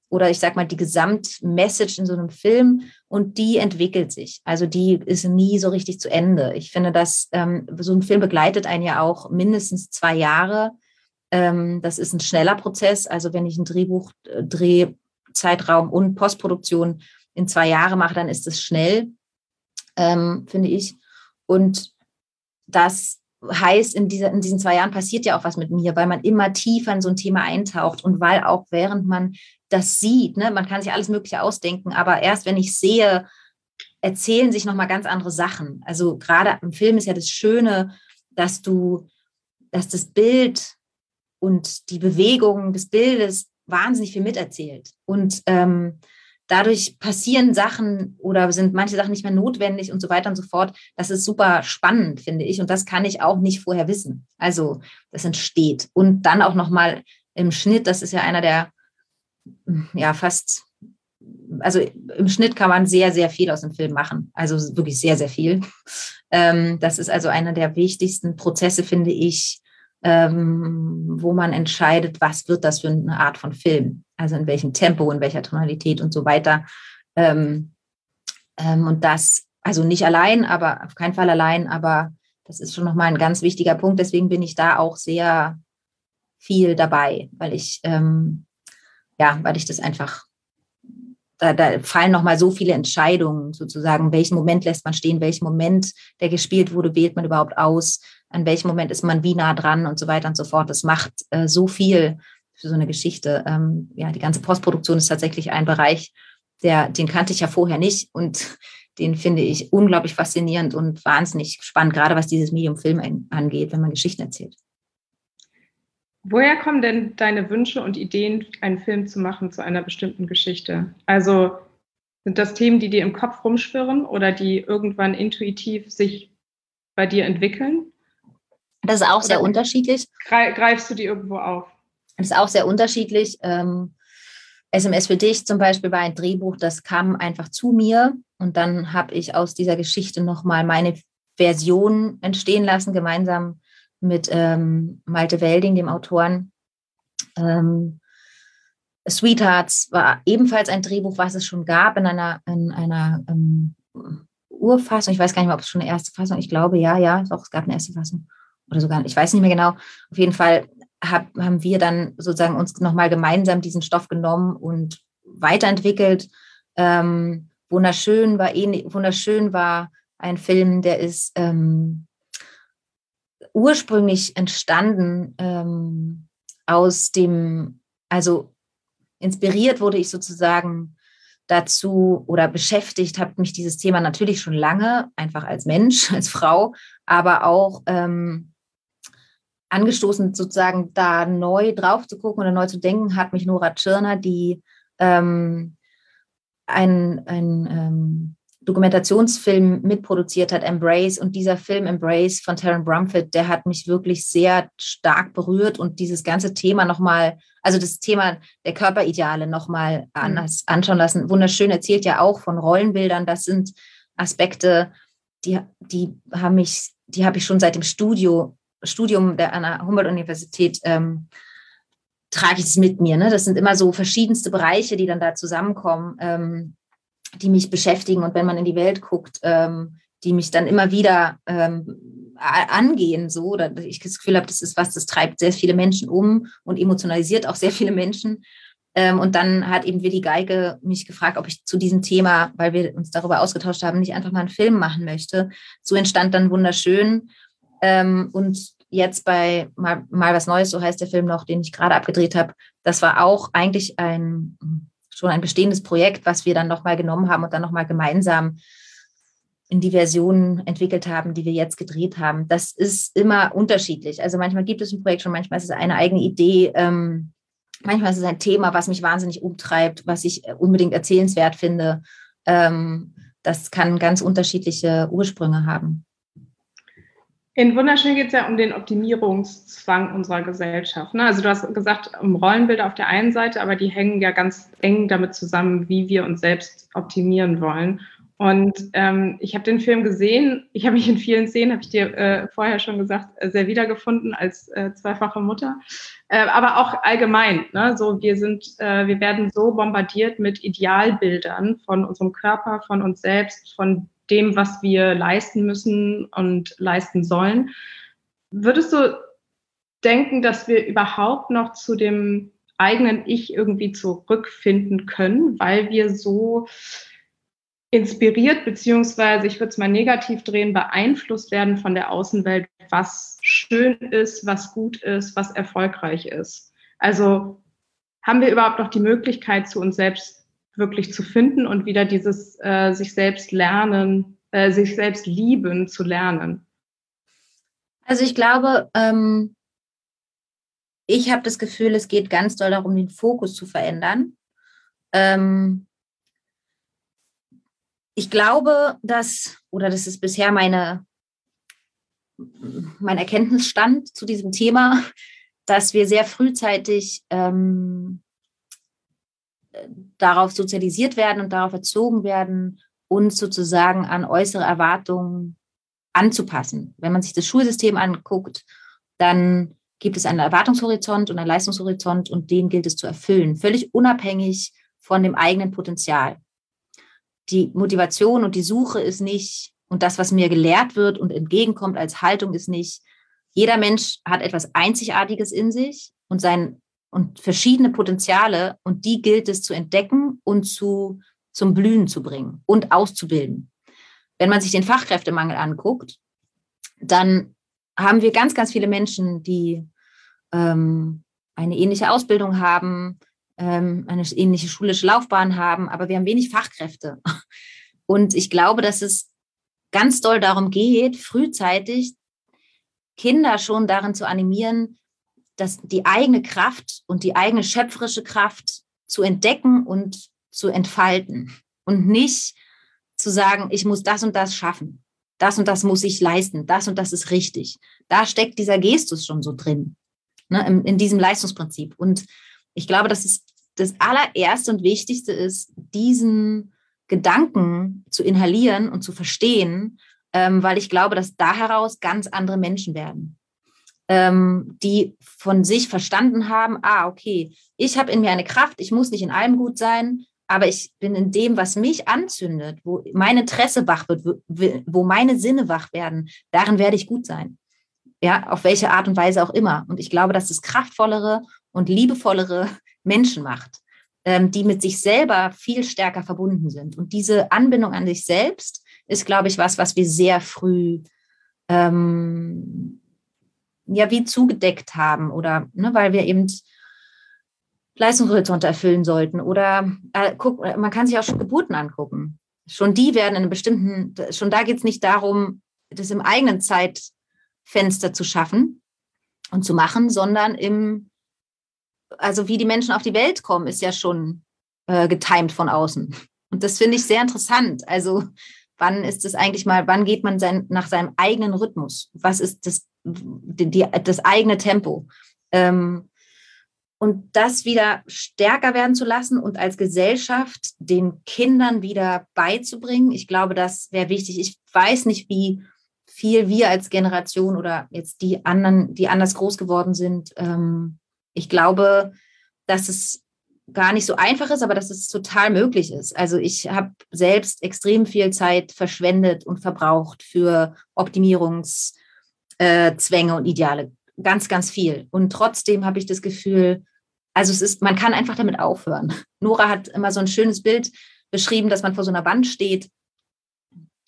Speaker 1: oder ich sag mal die Gesamtmessage in so einem Film und die entwickelt sich. Also die ist nie so richtig zu Ende. Ich finde, dass ähm, so ein Film begleitet einen ja auch mindestens zwei Jahre. Ähm, das ist ein schneller Prozess. Also wenn ich ein Drehbuch, äh, Drehzeitraum und Postproduktion in zwei Jahre mache, dann ist es schnell ähm, finde ich. Und das heißt, in, dieser, in diesen zwei Jahren passiert ja auch was mit mir, weil man immer tiefer in so ein Thema eintaucht und weil auch während man das sieht, ne, man kann sich alles Mögliche ausdenken, aber erst wenn ich sehe, erzählen sich nochmal ganz andere Sachen. Also gerade im Film ist ja das Schöne, dass du, dass das Bild und die Bewegung des Bildes wahnsinnig viel miterzählt. Und ähm, dadurch passieren Sachen oder sind manche Sachen nicht mehr notwendig und so weiter und so fort. Das ist super spannend, finde ich. Und das kann ich auch nicht vorher wissen. Also das entsteht. Und dann auch nochmal im Schnitt, das ist ja einer der, ja, fast, also im Schnitt kann man sehr, sehr viel aus dem Film machen. Also wirklich sehr, sehr viel. Ähm, das ist also einer der wichtigsten Prozesse, finde ich, ähm, wo man entscheidet, was wird das für eine Art von Film, also in welchem Tempo, in welcher Tonalität und so weiter. Ähm, ähm, und das, also nicht allein, aber auf keinen Fall allein, aber das ist schon nochmal ein ganz wichtiger Punkt. Deswegen bin ich da auch sehr viel dabei, weil ich, ähm, ja, weil ich das einfach da, da fallen nochmal so viele Entscheidungen sozusagen. Welchen Moment lässt man stehen? Welchen Moment, der gespielt wurde, wählt man überhaupt aus? An welchem Moment ist man wie nah dran und so weiter und so fort. Das macht äh, so viel für so eine Geschichte. Ähm, ja, die ganze Postproduktion ist tatsächlich ein Bereich, der, den kannte ich ja vorher nicht und den finde ich unglaublich faszinierend und wahnsinnig spannend, gerade was dieses Medium Film angeht, wenn man Geschichten erzählt.
Speaker 4: Woher kommen denn deine Wünsche und Ideen, einen Film zu machen zu einer bestimmten Geschichte? Also sind das Themen, die dir im Kopf rumschwirren oder die irgendwann intuitiv sich bei dir entwickeln?
Speaker 1: Das ist auch sehr oder unterschiedlich.
Speaker 4: Greifst du die irgendwo auf?
Speaker 1: Das ist auch sehr unterschiedlich. Ähm, SMS für dich zum Beispiel war ein Drehbuch, das kam einfach zu mir und dann habe ich aus dieser Geschichte nochmal meine Version entstehen lassen, gemeinsam mit ähm, Malte Welding, dem Autoren. Ähm, Sweethearts war ebenfalls ein Drehbuch, was es schon gab in einer, in einer ähm, Urfassung. Ich weiß gar nicht mehr, ob es schon eine erste Fassung. Ich glaube, ja, ja, doch, es gab eine erste Fassung. Oder sogar, ich weiß nicht mehr genau. Auf jeden Fall hab, haben wir dann sozusagen uns nochmal gemeinsam diesen Stoff genommen und weiterentwickelt. Ähm, wunderschön war eh, wunderschön war ein Film, der ist ähm, ursprünglich entstanden ähm, aus dem, also inspiriert wurde ich sozusagen dazu oder beschäftigt, habe mich dieses Thema natürlich schon lange, einfach als Mensch, als Frau, aber auch ähm, angestoßen, sozusagen da neu drauf zu gucken oder neu zu denken, hat mich Nora Tschirner, die ähm, ein, ein ähm, Dokumentationsfilm mitproduziert hat, Embrace. Und dieser Film Embrace von Taryn Brumfitt, der hat mich wirklich sehr stark berührt und dieses ganze Thema nochmal, also das Thema der Körperideale nochmal mhm. anders anschauen lassen. Wunderschön erzählt ja auch von Rollenbildern. Das sind Aspekte, die, die haben mich, die habe ich schon seit dem Studio, Studium der, an der Humboldt-Universität ähm, trage ich es mit mir. Ne? Das sind immer so verschiedenste Bereiche, die dann da zusammenkommen. Ähm, die mich beschäftigen und wenn man in die Welt guckt, ähm, die mich dann immer wieder ähm, angehen, so, oder ich das Gefühl habe, das ist was, das treibt sehr viele Menschen um und emotionalisiert auch sehr viele Menschen. Ähm, und dann hat eben Willi Geige mich gefragt, ob ich zu diesem Thema, weil wir uns darüber ausgetauscht haben, nicht einfach mal einen Film machen möchte. So entstand dann wunderschön. Ähm, und jetzt bei mal, mal was Neues, so heißt der Film noch, den ich gerade abgedreht habe, das war auch eigentlich ein schon ein bestehendes Projekt, was wir dann nochmal genommen haben und dann nochmal gemeinsam in die Versionen entwickelt haben, die wir jetzt gedreht haben. Das ist immer unterschiedlich. Also manchmal gibt es ein Projekt schon, manchmal ist es eine eigene Idee. Ähm, manchmal ist es ein Thema, was mich wahnsinnig umtreibt, was ich unbedingt erzählenswert finde. Ähm, das kann ganz unterschiedliche Ursprünge haben.
Speaker 4: In Wunderschön geht es ja um den Optimierungszwang unserer Gesellschaft. Ne? Also du hast gesagt, um Rollenbilder auf der einen Seite, aber die hängen ja ganz eng damit zusammen, wie wir uns selbst optimieren wollen. Und ähm, ich habe den Film gesehen. Ich habe mich in vielen Szenen, habe ich dir äh, vorher schon gesagt, äh, sehr wiedergefunden als äh, zweifache Mutter. Äh, aber auch allgemein. Ne? So, wir sind, äh, wir werden so bombardiert mit Idealbildern von unserem Körper, von uns selbst, von dem, was wir leisten müssen und leisten sollen. Würdest du denken, dass wir überhaupt noch zu dem eigenen Ich irgendwie zurückfinden können, weil wir so inspiriert, beziehungsweise ich würde es mal negativ drehen, beeinflusst werden von der Außenwelt, was schön ist, was gut ist, was erfolgreich ist. Also haben wir überhaupt noch die Möglichkeit, zu uns selbst wirklich zu finden und wieder dieses äh, sich selbst lernen, äh, sich selbst lieben zu lernen?
Speaker 1: Also ich glaube, ähm, ich habe das Gefühl, es geht ganz doll darum, den Fokus zu verändern. Ähm, ich glaube, dass, oder das ist bisher meine, mein Erkenntnisstand zu diesem Thema, dass wir sehr frühzeitig ähm, darauf sozialisiert werden und darauf erzogen werden, uns sozusagen an äußere Erwartungen anzupassen. Wenn man sich das Schulsystem anguckt, dann gibt es einen Erwartungshorizont und einen Leistungshorizont und den gilt es zu erfüllen, völlig unabhängig von dem eigenen Potenzial. Die Motivation und die Suche ist nicht, und das, was mir gelehrt wird und entgegenkommt als Haltung, ist nicht, jeder Mensch hat etwas Einzigartiges in sich und sein und verschiedene Potenziale und die gilt es zu entdecken und zu, zum Blühen zu bringen und auszubilden. Wenn man sich den Fachkräftemangel anguckt, dann haben wir ganz, ganz viele Menschen, die ähm, eine ähnliche Ausbildung haben, ähm, eine ähnliche schulische Laufbahn haben, aber wir haben wenig Fachkräfte. Und ich glaube, dass es ganz doll darum geht, frühzeitig Kinder schon darin zu animieren, dass die eigene Kraft und die eigene schöpferische Kraft zu entdecken und zu entfalten und nicht zu sagen, ich muss das und das schaffen, das und das muss ich leisten, das und das ist richtig. Da steckt dieser Gestus schon so drin, ne, in, in diesem Leistungsprinzip. Und ich glaube, dass es das allererste und wichtigste ist, diesen Gedanken zu inhalieren und zu verstehen, ähm, weil ich glaube, dass da heraus ganz andere Menschen werden, ähm, die von sich verstanden haben, ah, okay, ich habe in mir eine Kraft, ich muss nicht in allem gut sein, aber ich bin in dem, was mich anzündet, wo mein Interesse wach wird, wo meine Sinne wach werden, darin werde ich gut sein. Ja, auf welche Art und Weise auch immer. Und ich glaube, dass es kraftvollere und liebevollere Menschen macht, ähm, die mit sich selber viel stärker verbunden sind. Und diese Anbindung an sich selbst ist, glaube ich, was, was wir sehr früh ähm, ja wie zugedeckt haben oder ne, weil wir eben Leistungshorizonte erfüllen sollten. Oder äh, guck, man kann sich auch schon Geburten angucken. Schon die werden in einem bestimmten, schon da geht es nicht darum, das im eigenen Zeitfenster zu schaffen und zu machen, sondern im, also wie die Menschen auf die Welt kommen, ist ja schon äh, getimt von außen. Und das finde ich sehr interessant. Also wann ist es eigentlich mal, wann geht man sein, nach seinem eigenen Rhythmus? Was ist das, die, die, das eigene Tempo? Ähm, und das wieder stärker werden zu lassen und als Gesellschaft den Kindern wieder beizubringen. Ich glaube, das wäre wichtig. Ich weiß nicht, wie viel wir als Generation oder jetzt die anderen, die anders groß geworden sind. Ähm, ich glaube, dass es gar nicht so einfach ist, aber dass es total möglich ist. Also ich habe selbst extrem viel Zeit verschwendet und verbraucht für Optimierungszwänge äh, und Ideale ganz, ganz viel. Und trotzdem habe ich das Gefühl, also es ist, man kann einfach damit aufhören. Nora hat immer so ein schönes Bild beschrieben, dass man vor so einer Wand steht.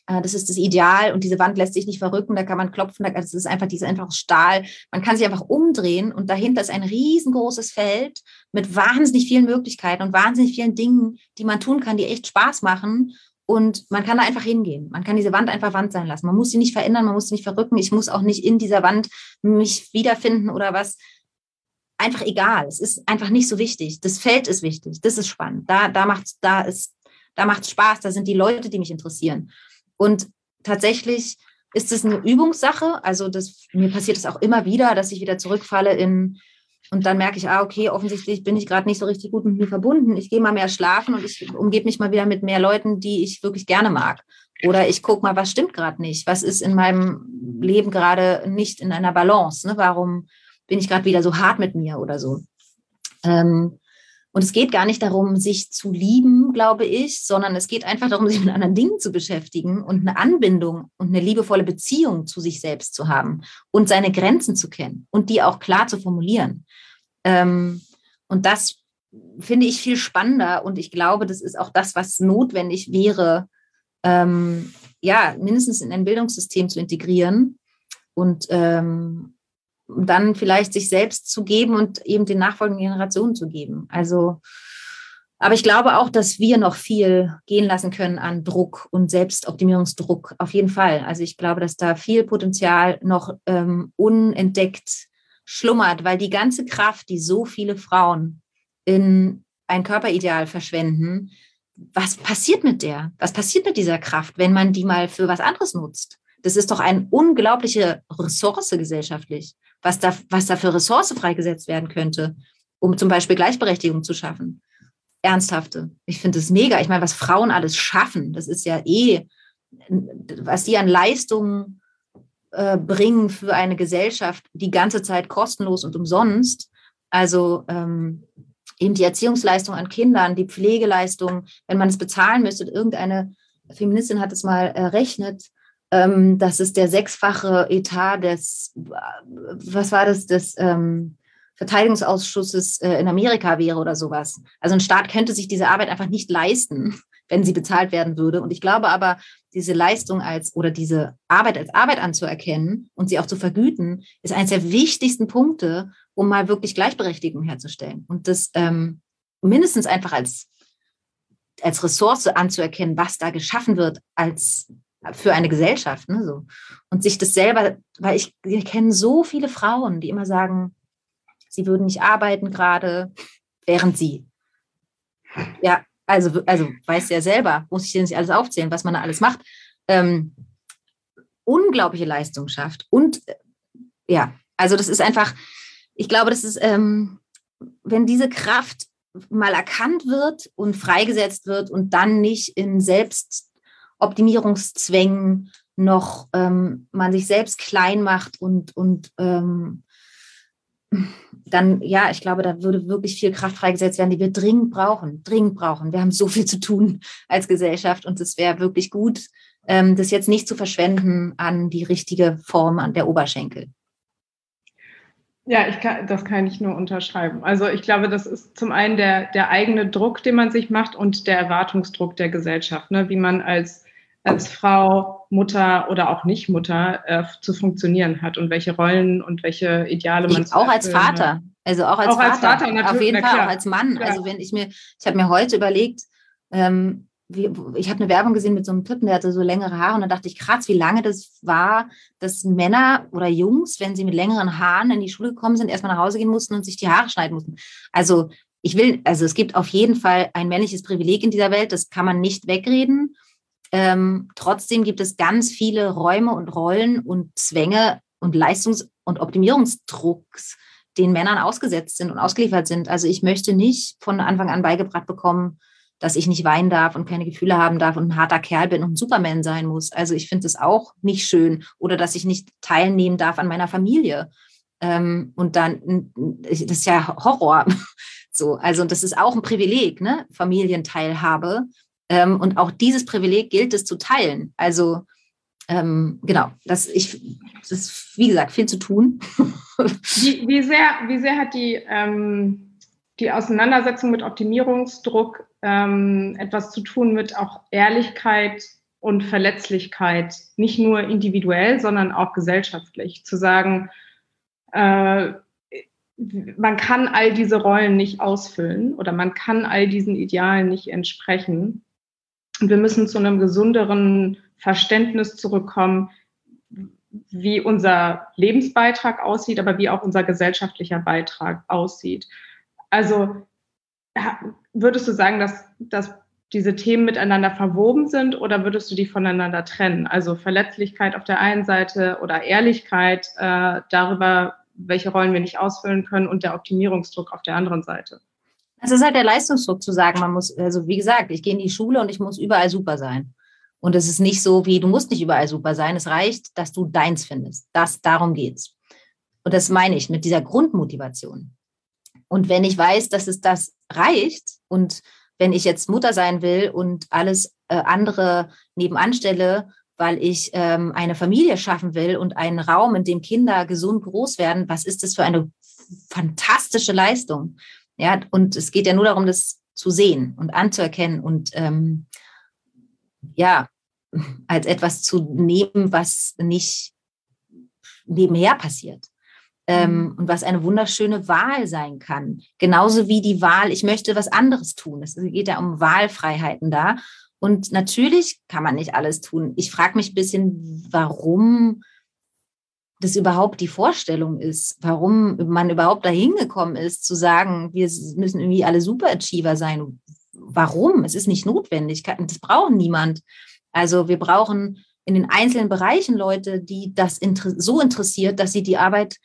Speaker 1: Äh, das ist das Ideal und diese Wand lässt sich nicht verrücken, da kann man klopfen, das ist einfach dieses einfache Stahl. Man kann sich einfach umdrehen und dahinter ist ein riesengroßes Feld mit wahnsinnig vielen Möglichkeiten und wahnsinnig vielen Dingen, die man tun kann, die echt Spaß machen. Und man kann da einfach hingehen. Man kann diese Wand einfach Wand sein lassen. Man muss sie nicht verändern, man muss sie nicht verrücken. Ich muss auch nicht in dieser Wand mich wiederfinden oder was. Einfach egal. Es ist einfach nicht so wichtig. Das Feld ist wichtig. Das ist spannend. Da, da macht da ist, da Spaß. Da sind die Leute, die mich interessieren. Und tatsächlich ist es eine Übungssache. Also das, mir passiert es auch immer wieder, dass ich wieder zurückfalle in und dann merke ich, ah, okay, offensichtlich bin ich gerade nicht so richtig gut mit mir verbunden. Ich gehe mal mehr schlafen und ich umgebe mich mal wieder mit mehr Leuten, die ich wirklich gerne mag. Oder ich gucke mal, was stimmt gerade nicht? Was ist in meinem Leben gerade nicht in einer Balance? Ne? Warum bin ich gerade wieder so hart mit mir oder so? Ähm, und es geht gar nicht darum, sich zu lieben, glaube ich, sondern es geht einfach darum, sich mit anderen Dingen zu beschäftigen und eine Anbindung und eine liebevolle Beziehung zu sich selbst zu haben und seine Grenzen zu kennen und die auch klar zu formulieren. Ähm, und das finde ich viel spannender und ich glaube, das ist auch das, was notwendig wäre, ähm, ja, mindestens in ein Bildungssystem zu integrieren und ähm, dann vielleicht sich selbst zu geben und eben den nachfolgenden Generationen zu geben. Also, aber ich glaube auch, dass wir noch viel gehen lassen können an Druck und Selbstoptimierungsdruck. Auf jeden Fall. Also ich glaube, dass da viel Potenzial noch ähm, unentdeckt schlummert, weil die ganze Kraft, die so viele Frauen in ein Körperideal verschwenden, was passiert mit der? Was passiert mit dieser Kraft, wenn man die mal für was anderes nutzt? Das ist doch eine unglaubliche Ressource gesellschaftlich was da, was da für Ressource freigesetzt werden könnte, um zum Beispiel Gleichberechtigung zu schaffen. Ernsthafte. Ich finde es mega. Ich meine, was Frauen alles schaffen, das ist ja eh, was die an Leistungen äh, bringen für eine Gesellschaft die ganze Zeit kostenlos und umsonst. Also ähm, eben die Erziehungsleistung an Kindern, die Pflegeleistung, wenn man es bezahlen müsste, irgendeine Feministin hat es mal errechnet, ähm, dass es der sechsfache Etat des, was war das, des ähm, Verteidigungsausschusses äh, in Amerika wäre oder sowas. Also ein Staat könnte sich diese Arbeit einfach nicht leisten, wenn sie bezahlt werden würde. Und ich glaube aber, diese Leistung als oder diese Arbeit als Arbeit anzuerkennen und sie auch zu vergüten, ist eines der wichtigsten Punkte, um mal wirklich Gleichberechtigung herzustellen. Und das ähm, mindestens einfach als, als Ressource anzuerkennen, was da geschaffen wird als für eine Gesellschaft. Ne, so. Und sich das selber, weil ich, ich kenne so viele Frauen, die immer sagen, sie würden nicht arbeiten gerade, während sie. Ja, also, also weiß ja selber, muss ich dir nicht alles aufzählen, was man da alles macht. Ähm, unglaubliche Leistung schafft. Und äh, ja, also das ist einfach, ich glaube, das ist, ähm, wenn diese Kraft mal erkannt wird und freigesetzt wird und dann nicht in Selbst Optimierungszwängen noch ähm, man sich selbst klein macht und, und ähm, dann, ja, ich glaube, da würde wirklich viel Kraft freigesetzt werden, die wir dringend brauchen, dringend brauchen. Wir haben so viel zu tun als Gesellschaft und es wäre wirklich gut, ähm, das jetzt nicht zu verschwenden an die richtige Form an der Oberschenkel.
Speaker 4: Ja, ich kann, das kann ich nur unterschreiben. Also ich glaube, das ist zum einen der, der eigene Druck, den man sich macht und der Erwartungsdruck der Gesellschaft, ne? wie man als, als Frau, Mutter oder auch nicht Mutter äh, zu funktionieren hat und welche Rollen und welche Ideale man
Speaker 1: ich, Auch als Vater. Hat. Also auch als auch Vater. Als Vater auf jeden Fall, auch als Mann. Ja. Also wenn ich mir, ich habe mir heute überlegt, ähm, wie, ich habe eine Werbung gesehen mit so einem Typen, der hatte so längere Haare und da dachte ich, krass, wie lange das war, dass Männer oder Jungs, wenn sie mit längeren Haaren in die Schule gekommen sind, erstmal nach Hause gehen mussten und sich die Haare schneiden mussten. Also ich will, also es gibt auf jeden Fall ein männliches Privileg in dieser Welt, das kann man nicht wegreden. Ähm, trotzdem gibt es ganz viele Räume und Rollen und Zwänge und Leistungs- und Optimierungsdrucks, den Männern ausgesetzt sind und ausgeliefert sind. Also ich möchte nicht von Anfang an beigebracht bekommen, dass ich nicht weinen darf und keine Gefühle haben darf und ein harter Kerl bin und ein Superman sein muss. Also ich finde es auch nicht schön. Oder dass ich nicht teilnehmen darf an meiner Familie. Ähm, und dann, das ist ja Horror. So, also das ist auch ein Privileg, ne? Familienteilhabe. Ähm, und auch dieses Privileg gilt es zu teilen. Also ähm, genau, das, ich, das ist, wie gesagt, viel zu tun.
Speaker 4: wie, wie, sehr, wie sehr hat die, ähm, die Auseinandersetzung mit Optimierungsdruck ähm, etwas zu tun mit auch Ehrlichkeit und Verletzlichkeit, nicht nur individuell, sondern auch gesellschaftlich. Zu sagen, äh, man kann all diese Rollen nicht ausfüllen oder man kann all diesen Idealen nicht entsprechen. Und wir müssen zu einem gesünderen Verständnis zurückkommen, wie unser Lebensbeitrag aussieht, aber wie auch unser gesellschaftlicher Beitrag aussieht. Also würdest du sagen, dass, dass diese Themen miteinander verwoben sind oder würdest du die voneinander trennen? Also Verletzlichkeit auf der einen Seite oder Ehrlichkeit äh, darüber, welche Rollen wir nicht ausfüllen können und der Optimierungsdruck auf der anderen Seite.
Speaker 1: Es ist halt der Leistungsdruck zu sagen, man muss, also wie gesagt, ich gehe in die Schule und ich muss überall super sein. Und es ist nicht so wie, du musst nicht überall super sein. Es reicht, dass du deins findest. Das, darum geht's. Und das meine ich mit dieser Grundmotivation. Und wenn ich weiß, dass es das reicht und wenn ich jetzt Mutter sein will und alles äh, andere nebenan stelle, weil ich ähm, eine Familie schaffen will und einen Raum, in dem Kinder gesund groß werden, was ist das für eine fantastische Leistung? Ja, und es geht ja nur darum, das zu sehen und anzuerkennen und ähm, ja, als etwas zu nehmen, was nicht nebenher passiert ähm, mhm. und was eine wunderschöne Wahl sein kann. Genauso wie die Wahl, ich möchte was anderes tun. Es geht ja um Wahlfreiheiten da. Und natürlich kann man nicht alles tun. Ich frage mich ein bisschen, warum das überhaupt die Vorstellung ist, warum man überhaupt dahin gekommen ist, zu sagen, wir müssen irgendwie alle Superachiever sein. Warum? Es ist nicht notwendig. Das braucht niemand. Also wir brauchen in den einzelnen Bereichen Leute, die das so interessiert, dass sie die Arbeit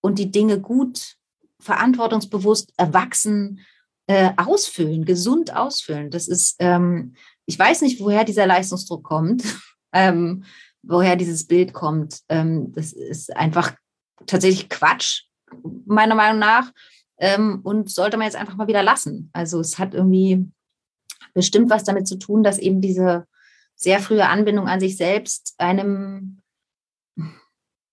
Speaker 1: und die Dinge gut, verantwortungsbewusst, erwachsen äh, ausfüllen, gesund ausfüllen. Das ist, ähm, ich weiß nicht, woher dieser Leistungsdruck kommt, ähm, woher dieses Bild kommt. Ähm, das ist einfach tatsächlich Quatsch, meiner Meinung nach. Ähm, und sollte man jetzt einfach mal wieder lassen. Also es hat irgendwie bestimmt was damit zu tun, dass eben diese sehr frühe Anbindung an sich selbst einem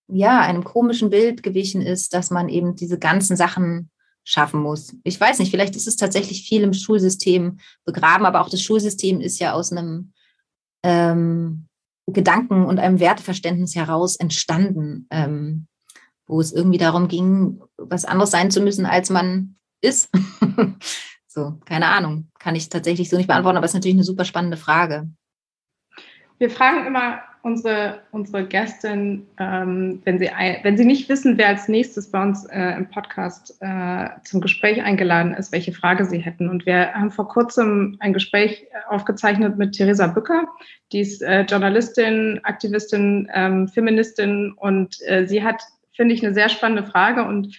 Speaker 1: ja, einem komischen Bild gewichen ist, dass man eben diese ganzen Sachen schaffen muss. Ich weiß nicht, vielleicht ist es tatsächlich viel im Schulsystem begraben, aber auch das Schulsystem ist ja aus einem ähm, Gedanken und einem Werteverständnis heraus entstanden, ähm, wo es irgendwie darum ging, was anderes sein zu müssen, als man ist. so, keine Ahnung, kann ich tatsächlich so nicht beantworten, aber es ist natürlich eine super spannende Frage.
Speaker 4: Wir fragen immer unsere, unsere Gästin, ähm, wenn, sie, wenn sie nicht wissen, wer als nächstes bei uns äh, im Podcast äh, zum Gespräch eingeladen ist, welche Frage sie hätten. Und wir haben vor kurzem ein Gespräch aufgezeichnet mit Theresa Bücker. Die ist äh, Journalistin, Aktivistin, ähm, Feministin und äh, sie hat, finde ich, eine sehr spannende Frage und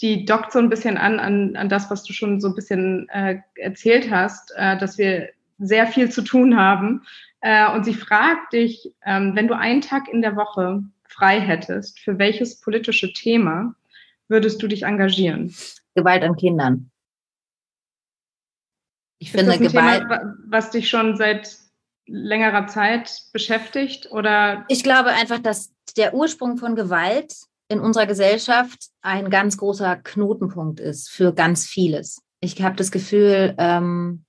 Speaker 4: die dockt so ein bisschen an, an, an das, was du schon so ein bisschen äh, erzählt hast, äh, dass wir sehr viel zu tun haben. Äh, und sie fragt dich, ähm, wenn du einen Tag in der Woche frei hättest, für welches politische Thema würdest du dich engagieren?
Speaker 1: Gewalt an Kindern.
Speaker 4: Ich Ist finde das ein Gewalt. Thema, was dich schon seit längerer Zeit beschäftigt oder?
Speaker 1: Ich glaube einfach, dass der Ursprung von Gewalt in unserer Gesellschaft ein ganz großer Knotenpunkt ist für ganz vieles. Ich habe das Gefühl, ähm,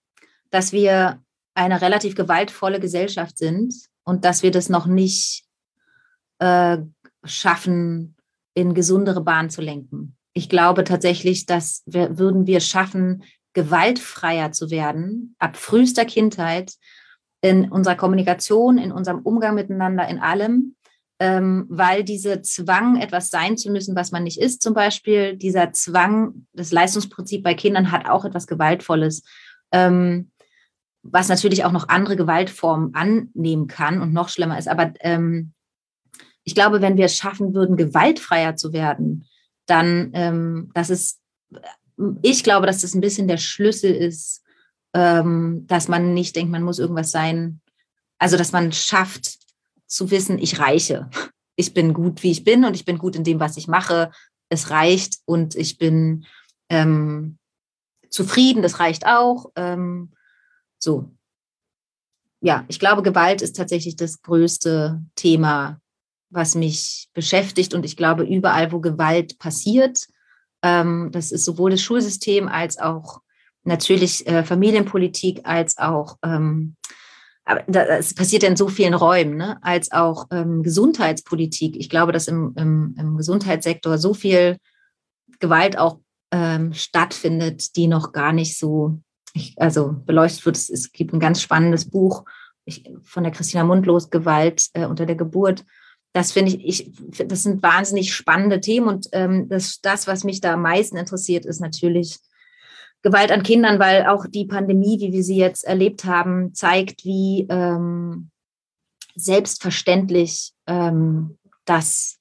Speaker 1: dass wir eine relativ gewaltvolle Gesellschaft sind und dass wir das noch nicht äh, schaffen, in gesundere Bahnen zu lenken. Ich glaube tatsächlich, dass wir, würden wir schaffen, gewaltfreier zu werden, ab frühester Kindheit, in unserer Kommunikation, in unserem Umgang miteinander, in allem, ähm, weil diese Zwang, etwas sein zu müssen, was man nicht ist, zum Beispiel, dieser Zwang, das Leistungsprinzip bei Kindern hat auch etwas Gewaltvolles, ähm, was natürlich auch noch andere Gewaltformen annehmen kann und noch schlimmer ist. Aber ähm, ich glaube, wenn wir es schaffen würden, gewaltfreier zu werden, dann, ähm, das ist, ich glaube, dass das ein bisschen der Schlüssel ist, ähm, dass man nicht denkt, man muss irgendwas sein. Also, dass man schafft, zu wissen, ich reiche. Ich bin gut, wie ich bin und ich bin gut in dem, was ich mache. Es reicht und ich bin ähm, zufrieden, das reicht auch. Ähm, so. Ja, ich glaube, Gewalt ist tatsächlich das größte Thema, was mich beschäftigt. Und ich glaube, überall, wo Gewalt passiert, ähm, das ist sowohl das Schulsystem als auch natürlich äh, Familienpolitik, als auch ähm, das passiert in so vielen Räumen, ne? als auch ähm, Gesundheitspolitik. Ich glaube, dass im, im, im, Gesundheitssektor so viel Gewalt auch ähm, stattfindet, die noch gar nicht so, also beleuchtet wird. Es, es, gibt ein ganz spannendes Buch ich, von der Christina Mundlos, Gewalt äh, unter der Geburt. Das finde ich, ich, das sind wahnsinnig spannende Themen und ähm, das, das, was mich da am meisten interessiert, ist natürlich Gewalt an Kindern, weil auch die Pandemie, wie wir sie jetzt erlebt haben, zeigt, wie ähm, selbstverständlich ähm, das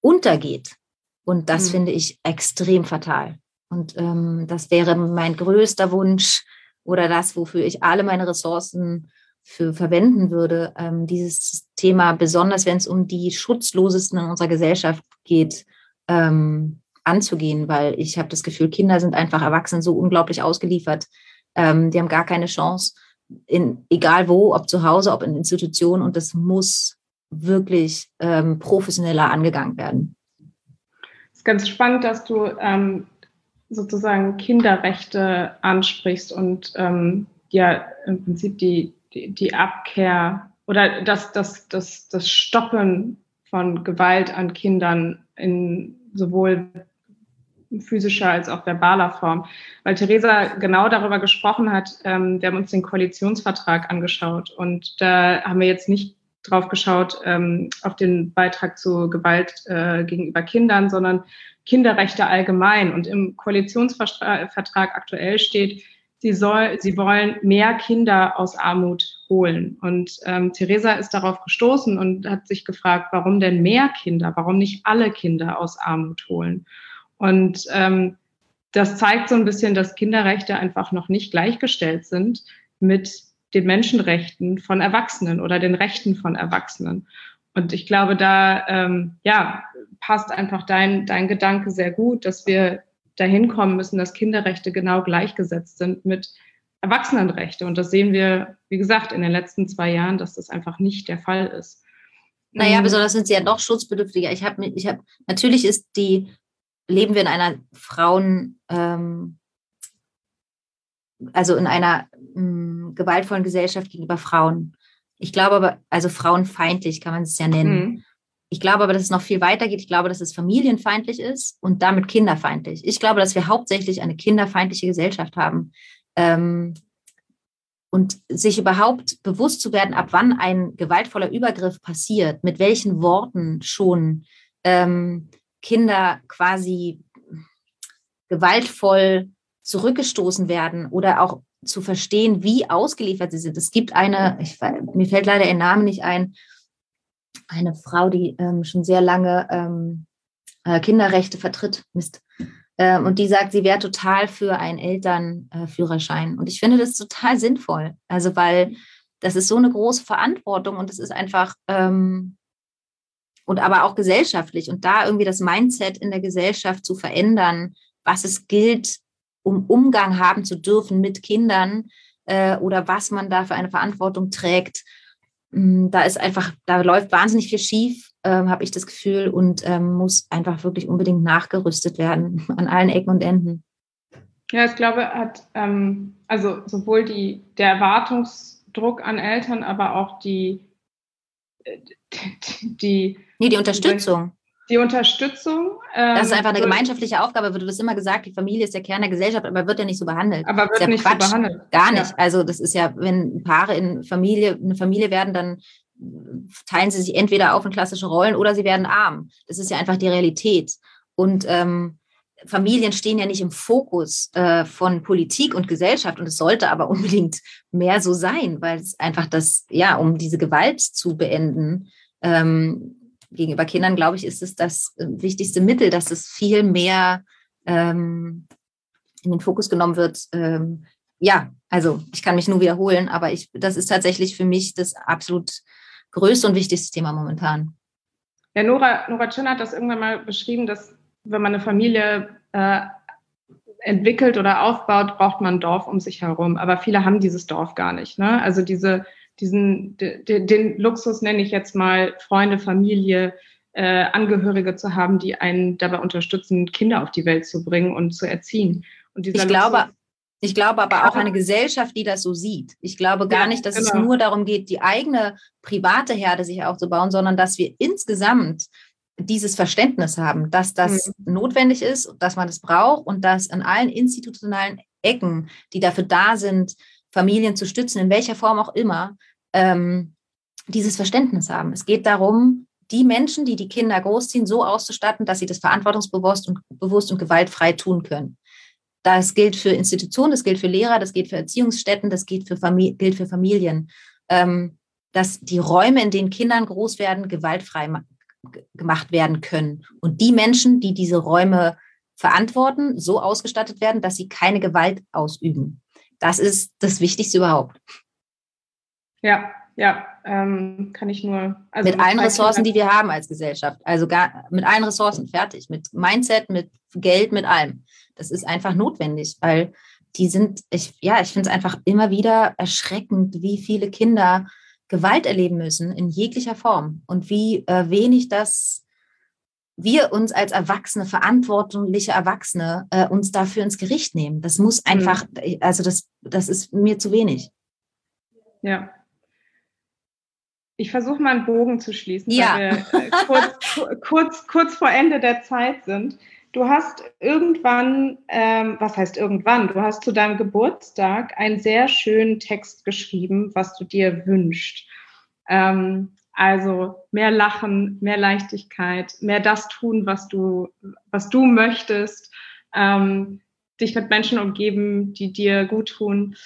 Speaker 1: untergeht. Und das mhm. finde ich extrem fatal. Und ähm, das wäre mein größter Wunsch oder das, wofür ich alle meine Ressourcen für verwenden würde, ähm, dieses Thema, besonders wenn es um die Schutzlosesten in unserer Gesellschaft geht, ähm, anzugehen, weil ich habe das Gefühl, Kinder sind einfach Erwachsenen so unglaublich ausgeliefert. Ähm, die haben gar keine Chance, in, egal wo, ob zu Hause, ob in Institutionen. Und das muss wirklich ähm, professioneller angegangen werden.
Speaker 4: Es ist ganz spannend, dass du ähm, sozusagen Kinderrechte ansprichst und ähm, ja im Prinzip die, die, die Abkehr oder das, das, das, das Stoppen von Gewalt an Kindern in sowohl physischer als auch verbaler Form. Weil Theresa genau darüber gesprochen hat, ähm, wir haben uns den Koalitionsvertrag angeschaut und da haben wir jetzt nicht drauf geschaut ähm, auf den Beitrag zu Gewalt äh, gegenüber Kindern, sondern Kinderrechte allgemein. Und im Koalitionsvertrag aktuell steht, sie, soll, sie wollen mehr Kinder aus Armut holen. Und ähm, Theresa ist darauf gestoßen und hat sich gefragt, warum denn mehr Kinder, warum nicht alle Kinder aus Armut holen. Und ähm, das zeigt so ein bisschen, dass Kinderrechte einfach noch nicht gleichgestellt sind mit den Menschenrechten von Erwachsenen oder den Rechten von Erwachsenen. Und ich glaube, da ähm, ja, passt einfach dein, dein Gedanke sehr gut, dass wir dahin kommen müssen, dass Kinderrechte genau gleichgesetzt sind mit Erwachsenenrechte. Und das sehen wir, wie gesagt, in den letzten zwei Jahren, dass das einfach nicht der Fall ist.
Speaker 1: Naja, ähm, besonders sind sie ja noch schutzbedürftiger. Ich habe, ich habe, natürlich ist die leben wir in einer Frauen, ähm, also in einer mh, gewaltvollen Gesellschaft gegenüber Frauen. Ich glaube aber, also frauenfeindlich kann man es ja nennen. Mhm. Ich glaube aber, dass es noch viel weiter geht. Ich glaube, dass es familienfeindlich ist und damit kinderfeindlich. Ich glaube, dass wir hauptsächlich eine kinderfeindliche Gesellschaft haben. Ähm, und sich überhaupt bewusst zu werden, ab wann ein gewaltvoller Übergriff passiert, mit welchen Worten schon, ähm, Kinder quasi gewaltvoll zurückgestoßen werden oder auch zu verstehen, wie ausgeliefert sie sind. Es gibt eine, ich, mir fällt leider ihr Name nicht ein, eine Frau, die ähm, schon sehr lange ähm, äh, Kinderrechte vertritt. Mist. Ähm, und die sagt, sie wäre total für einen Elternführerschein. Und ich finde das total sinnvoll. Also, weil das ist so eine große Verantwortung und es ist einfach, ähm, und aber auch gesellschaftlich und da irgendwie das Mindset in der Gesellschaft zu verändern, was es gilt, um Umgang haben zu dürfen mit Kindern äh, oder was man da für eine Verantwortung trägt. Mm, da ist einfach, da läuft wahnsinnig viel schief, ähm, habe ich das Gefühl, und ähm, muss einfach wirklich unbedingt nachgerüstet werden an allen Ecken und Enden.
Speaker 4: Ja, ich glaube, hat ähm, also sowohl die, der Erwartungsdruck an Eltern, aber auch die, äh, die, die
Speaker 1: Nee, die Unterstützung.
Speaker 4: Die Unterstützung.
Speaker 1: Ähm, das ist einfach eine gemeinschaftliche Aufgabe. Du hast immer gesagt, die Familie ist der Kern der Gesellschaft, aber wird ja nicht so behandelt.
Speaker 4: Aber wird ja nicht Quatsch. so behandelt.
Speaker 1: Gar nicht. Ja. Also das ist ja, wenn Paare in Familie, eine Familie werden, dann teilen sie sich entweder auf in klassische Rollen oder sie werden arm. Das ist ja einfach die Realität. Und ähm, Familien stehen ja nicht im Fokus äh, von Politik und Gesellschaft und es sollte aber unbedingt mehr so sein, weil es einfach das, ja, um diese Gewalt zu beenden, ähm, gegenüber Kindern, glaube ich, ist es das äh, wichtigste Mittel, dass es viel mehr ähm, in den Fokus genommen wird. Ähm, ja, also ich kann mich nur wiederholen, aber ich, das ist tatsächlich für mich das absolut größte und wichtigste Thema momentan.
Speaker 4: Ja, Nora, Nora Tschön hat das irgendwann mal beschrieben, dass wenn man eine Familie äh, entwickelt oder aufbaut, braucht man ein Dorf um sich herum. Aber viele haben dieses Dorf gar nicht. Ne? Also diese diesen, den, den Luxus nenne ich jetzt mal, Freunde, Familie, äh, Angehörige zu haben, die einen dabei unterstützen, Kinder auf die Welt zu bringen und zu erziehen. Und
Speaker 1: ich glaube, ich glaube aber auch eine Gesellschaft, die das so sieht. Ich glaube gar ja, nicht, dass genau. es nur darum geht, die eigene private Herde sich aufzubauen, sondern dass wir insgesamt dieses Verständnis haben, dass das mhm. notwendig ist, dass man das braucht und dass an allen institutionalen Ecken, die dafür da sind, Familien zu stützen, in welcher Form auch immer, ähm, dieses Verständnis haben. Es geht darum, die Menschen, die die Kinder großziehen, so auszustatten, dass sie das verantwortungsbewusst und bewusst und gewaltfrei tun können. Das gilt für Institutionen, das gilt für Lehrer, das gilt für Erziehungsstätten, das gilt für, Famili gilt für Familien. Ähm, dass die Räume, in denen Kindern groß werden, gewaltfrei gemacht werden können. Und die Menschen, die diese Räume verantworten, so ausgestattet werden, dass sie keine Gewalt ausüben. Das ist das Wichtigste überhaupt.
Speaker 4: Ja, ja, ähm, kann ich nur.
Speaker 1: Also mit, mit allen Ressourcen, die wir haben als Gesellschaft. Also gar, mit allen Ressourcen, fertig. Mit Mindset, mit Geld, mit allem. Das ist einfach notwendig, weil die sind, ich, ja, ich finde es einfach immer wieder erschreckend, wie viele Kinder Gewalt erleben müssen in jeglicher Form und wie äh, wenig das wir uns als Erwachsene, verantwortliche Erwachsene, äh, uns dafür ins Gericht nehmen. Das muss mhm. einfach, also das, das ist mir zu wenig.
Speaker 4: Ja, ich versuche mal einen Bogen zu schließen,
Speaker 1: ja.
Speaker 4: weil wir äh, kurz, kurz, kurz vor Ende der Zeit sind. Du hast irgendwann, ähm, was heißt irgendwann? Du hast zu deinem Geburtstag einen sehr schönen Text geschrieben, was du dir wünschst. Ähm, also mehr Lachen, mehr Leichtigkeit, mehr das tun, was du, was du möchtest, ähm, dich mit Menschen umgeben, die dir gut tun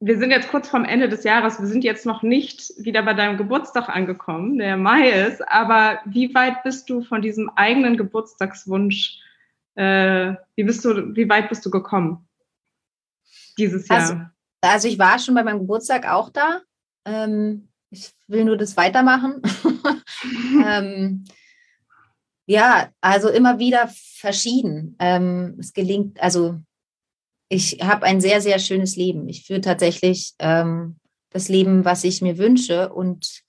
Speaker 4: wir sind jetzt kurz vorm Ende des Jahres. Wir sind jetzt noch nicht wieder bei deinem Geburtstag angekommen, der Mai ist. Aber wie weit bist du von diesem eigenen Geburtstagswunsch? Äh, wie bist du? Wie weit bist du gekommen dieses Jahr?
Speaker 1: Also, also ich war schon bei meinem Geburtstag auch da. Ähm, ich will nur das weitermachen. ähm, ja, also immer wieder verschieden. Ähm, es gelingt, also ich habe ein sehr, sehr schönes Leben. Ich führe tatsächlich ähm, das Leben, was ich mir wünsche. Und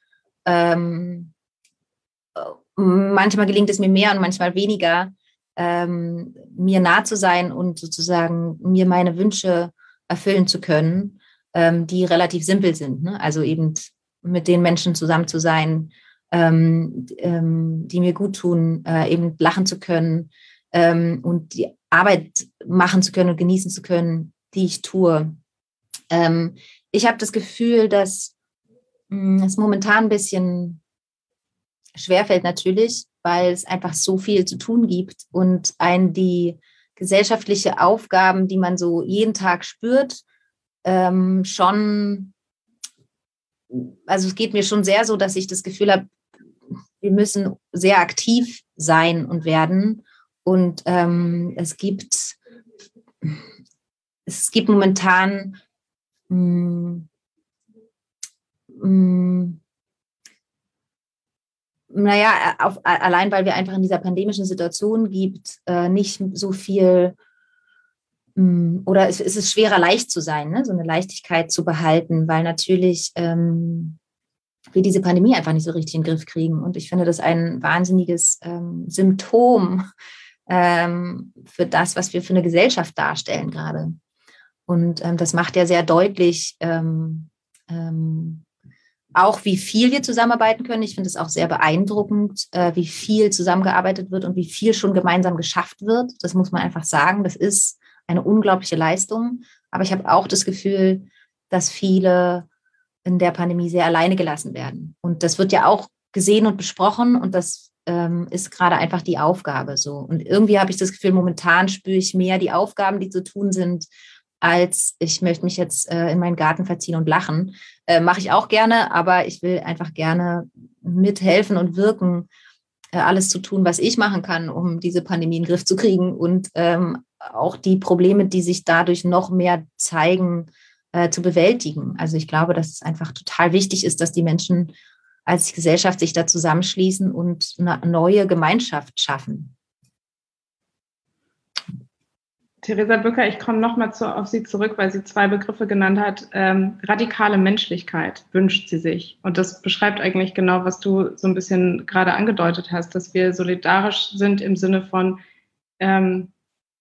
Speaker 1: ähm, manchmal gelingt es mir mehr und manchmal weniger, ähm, mir nah zu sein und sozusagen mir meine Wünsche erfüllen zu können, ähm, die relativ simpel sind. Ne? Also eben mit den Menschen zusammen zu sein, ähm, ähm, die mir gut tun, äh, eben lachen zu können und die Arbeit machen zu können und genießen zu können, die ich tue. Ähm, ich habe das Gefühl, dass mh, hm, es momentan ein bisschen schwerfällt natürlich, weil es einfach so viel zu tun gibt und ein die gesellschaftliche Aufgaben, die man so jeden Tag spürt, ähm, schon, also es geht mir schon sehr so, dass ich das Gefühl habe, wir müssen sehr aktiv sein und werden Und ähm, es gibt es gibt momentan mh, mm, mh, mm, naja, auf, allein weil wir einfach in dieser pandemischen Situation gibt, äh, nicht so viel mh, oder es, es, ist schwerer, leicht zu sein, ne? so eine Leichtigkeit zu behalten, weil natürlich ähm, wir diese Pandemie einfach nicht so richtig in den Griff kriegen. Und ich finde das ein wahnsinniges ähm, Symptom ähm, für das, was wir für eine Gesellschaft darstellen gerade. Und ähm, das macht ja sehr deutlich, ähm, ähm, auch wie viel wir zusammenarbeiten können. Ich finde es auch sehr beeindruckend, äh, wie viel zusammengearbeitet wird und wie viel schon gemeinsam geschafft wird. Das muss man einfach sagen. Das ist eine unglaubliche Leistung. Aber ich habe auch das Gefühl, dass viele in der Pandemie sehr alleine gelassen werden. Und das wird ja auch gesehen und besprochen und das ähm, ist gerade einfach die Aufgabe so. Und irgendwie habe ich das Gefühl, momentan spüre ich mehr die Aufgaben, die zu tun sind, als ich möchte mich jetzt äh, in meinen Garten verziehen und lachen. Äh, Mache ich auch gerne, aber ich will einfach gerne mithelfen und wirken, äh, alles zu tun, was ich machen kann, um diese Pandemie in den Griff zu kriegen und ähm, auch die Probleme, die sich dadurch noch mehr zeigen, äh, zu bewältigen. Also ich glaube, dass es einfach total wichtig ist, dass die Menschen als Gesellschaft sich da zusammenschließen und eine neue Gemeinschaft schaffen.
Speaker 4: Theresa Bücker, ich komme nochmal auf Sie zurück, weil sie zwei Begriffe genannt hat. Ähm, radikale Menschlichkeit wünscht sie sich. Und das beschreibt eigentlich genau, was du so ein bisschen gerade angedeutet hast, dass wir solidarisch sind im Sinne von ähm,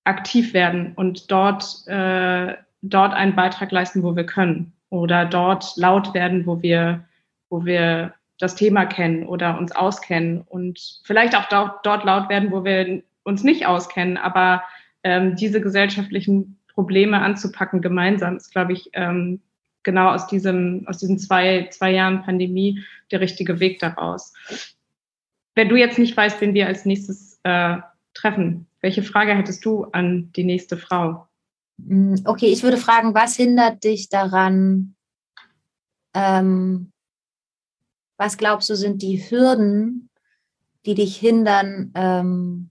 Speaker 4: aktiv werden und dort, äh, dort einen Beitrag leisten, wo wir können. Oder dort laut werden, wo wir, wo wir das Thema kennen oder uns auskennen und vielleicht auch dort, dort laut werden, wo wir uns nicht auskennen. Aber ähm, diese gesellschaftlichen Probleme anzupacken gemeinsam ist, glaube ich, ähm, genau aus diesem, aus diesen zwei, zwei Jahren Pandemie der richtige Weg daraus. Wenn du jetzt nicht weißt, wen wir als nächstes äh, treffen, welche Frage hättest du an die nächste Frau?
Speaker 1: Hm, okay, ich würde fragen, was hindert dich daran, ähm, was glaubst du, sind die Hürden, die dich hindern, ähm,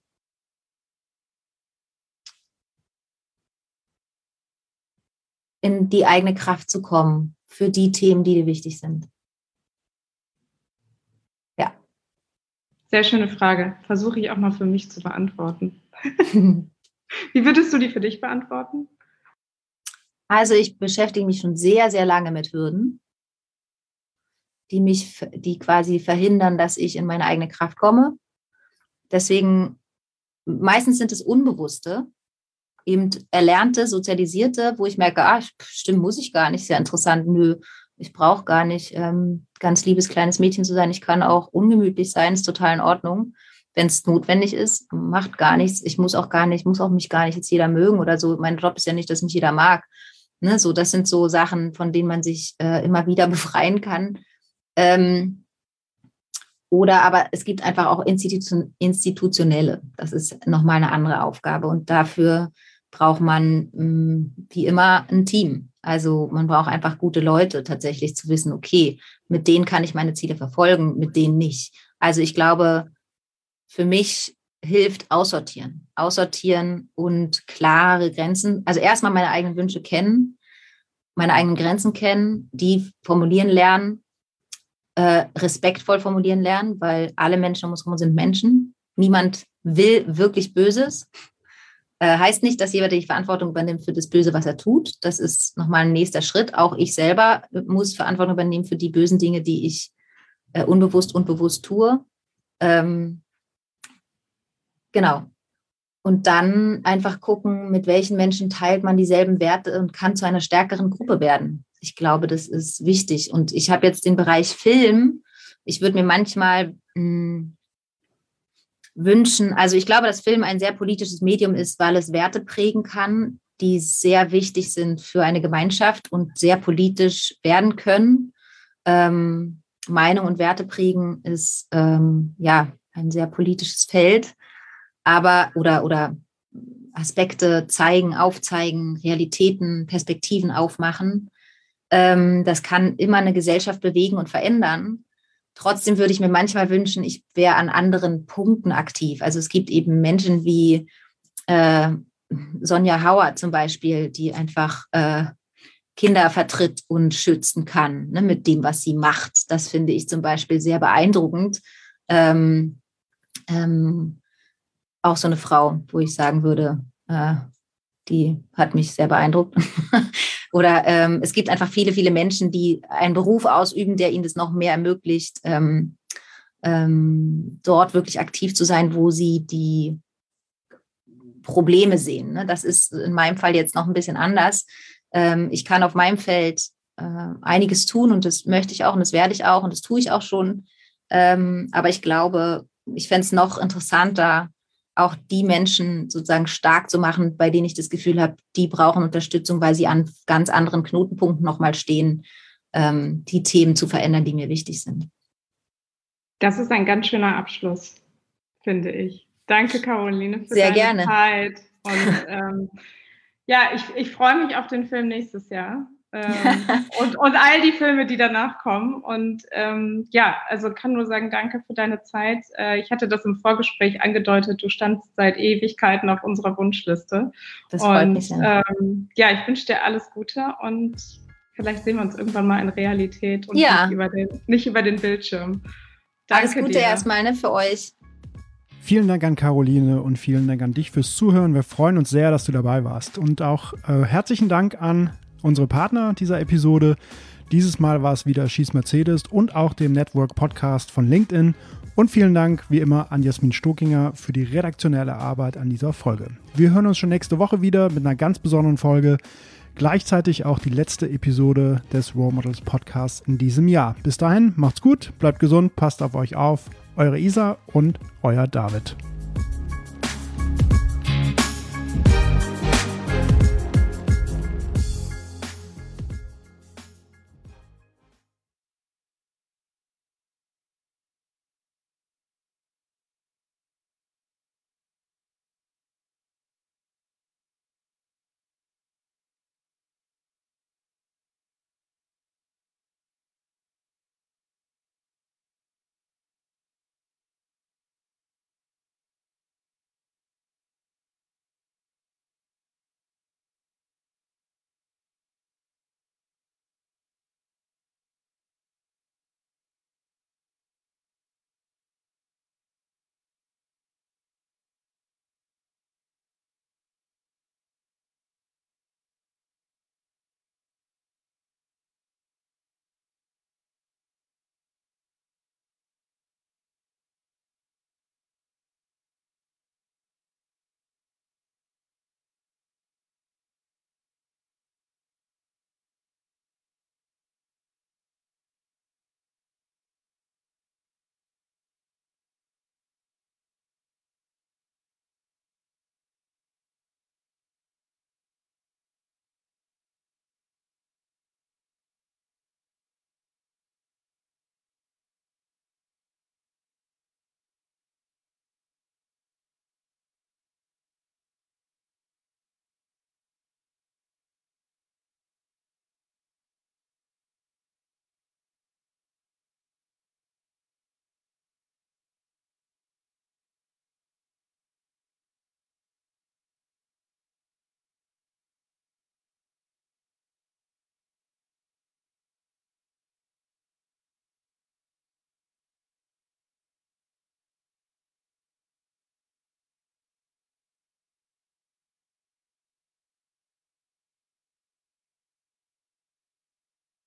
Speaker 1: in die eigene Kraft zu kommen für die Themen, die dir wichtig sind?
Speaker 4: Ja. Sehr schöne Frage. Versuche ich auch mal für mich zu beantworten. Wie würdest du die für dich beantworten?
Speaker 1: Also ich beschäftige mich schon sehr, sehr lange mit Hürden die mich, die quasi verhindern, dass ich in meine eigene Kraft komme. Deswegen, meistens sind es Unbewusste, eben erlernte, sozialisierte, wo ich merke, ah, stimmt, muss ich gar nicht, sehr interessant, nö, ich brauche gar nicht ähm, ganz liebes kleines Mädchen zu sein. Ich kann auch ungemütlich sein, ist total in Ordnung, wenn es notwendig ist, macht gar nichts. Ich muss auch gar nicht, muss auch mich gar nicht jetzt jeder mögen oder so. Mein Job ist ja nicht, dass mich jeder mag. Ne, so, das sind so Sachen, von denen man sich äh, immer wieder befreien kann. Ähm, oder aber es gibt einfach auch Institution, institutionelle. Das ist nochmal eine andere Aufgabe. Und dafür braucht man mm, wie immer ein Team. Also man braucht einfach gute Leute, tatsächlich zu wissen, okay, mit denen kann ich meine Ziele verfolgen, mit denen nicht. Also ich glaube, für mich hilft aussortieren. Aussortieren und klare Grenzen. Also erstmal meine eigenen Wünsche kennen, meine eigenen Grenzen kennen, die formulieren lernen äh, respektvoll formulieren lernen, weil alle Menschen um uns herum sind Menschen. Niemand will wirklich Böses. Äh, heißt nicht, dass jeder die Verantwortung übernimmt für das Böse, was er tut. Das ist nochmal ein nächster Schritt. Auch ich selber muss Verantwortung übernehmen für die bösen Dinge, die ich äh, unbewusst und bewusst tue. Ähm, genau. Und dann einfach gucken, mit welchen Menschen teilt man dieselben Werte und kann zu einer stärkeren Gruppe werden ich glaube, das ist wichtig. Und ich habe jetzt den Bereich Film. Ich würde mir manchmal mh, hm, wünschen, also ich glaube, dass Film ein sehr politisches Medium ist, weil es Werte prägen kann, die sehr wichtig sind für eine Gemeinschaft und sehr politisch werden können. Ähm, Meinung und Werte prägen ist ähm, ja ein sehr politisches Feld, aber oder oder Aspekte zeigen, aufzeigen, Realitäten, Perspektiven aufmachen. Ähm, das kann immer eine Gesellschaft bewegen und verändern. trotzdem würde ich mir manchmal wünschen, ich wäre an anderen Punkten aktiv. Also es gibt eben Menschen wie äh, Sonja Hauer zum Beispiel, die einfach äh, Kinder vertritt und schützen kann ne, mit dem, was sie macht. Das finde ich zum Beispiel sehr beeindruckend. Ähm, ähm, auch so eine Frau, wo ich sagen würde, äh, die hat mich sehr beeindruckt. Oder ähm, es gibt einfach viele, viele Menschen, die einen Beruf ausüben, der ihnen das noch mehr ermöglicht, ähm, ähm, dort wirklich aktiv zu sein, wo sie die Probleme sehen. Ne? Das ist in meinem Fall jetzt noch ein bisschen anders. Ähm, ich kann auf meinem Feld äh, einiges tun und das möchte ich auch und das werde ich auch und das tue ich auch schon. Ähm, aber ich glaube, ich fände es noch interessanter, auch die Menschen sozusagen stark zu machen, bei denen ich das Gefühl habe, die brauchen Unterstützung, weil sie an ganz anderen Knotenpunkten nochmal stehen, ähm, die Themen zu verändern, die mir wichtig sind.
Speaker 4: Das ist ein ganz schöner Abschluss, finde ich. Danke, Caroline,
Speaker 1: für Sehr deine gerne.
Speaker 4: Zeit. Und ähm, ja, ich, ich freue mich auf den Film nächstes Jahr. Ähm, und, und all die Filme, die danach kommen. Und ähm, ja, also kann nur sagen, danke für deine Zeit. Äh, ich hatte das im Vorgespräch angedeutet, du standst seit Ewigkeiten auf unserer Wunschliste.
Speaker 1: Das freut und, mich.
Speaker 4: Ja. Ähm, ja, ich wünsche dir alles Gute und vielleicht sehen wir uns irgendwann mal in Realität und ja. nicht, über den, nicht über den Bildschirm.
Speaker 1: Danke alles Gute dir. erstmal ne, für euch.
Speaker 3: Vielen Dank an Caroline und vielen Dank an dich fürs Zuhören. Wir freuen uns sehr, dass du dabei warst. Und auch äh, herzlichen Dank an unsere Partner dieser Episode. Dieses Mal war es wieder Schieß Mercedes und auch dem Network Podcast von LinkedIn. Und vielen Dank wie immer an Jasmin Stokinger für die redaktionelle Arbeit an dieser Folge. Wir hören uns schon nächste Woche wieder mit einer ganz besonderen Folge. Gleichzeitig auch die letzte Episode des Role Models Podcasts in diesem Jahr. Bis dahin, macht's gut, bleibt gesund, passt auf euch auf. Eure Isa und euer David.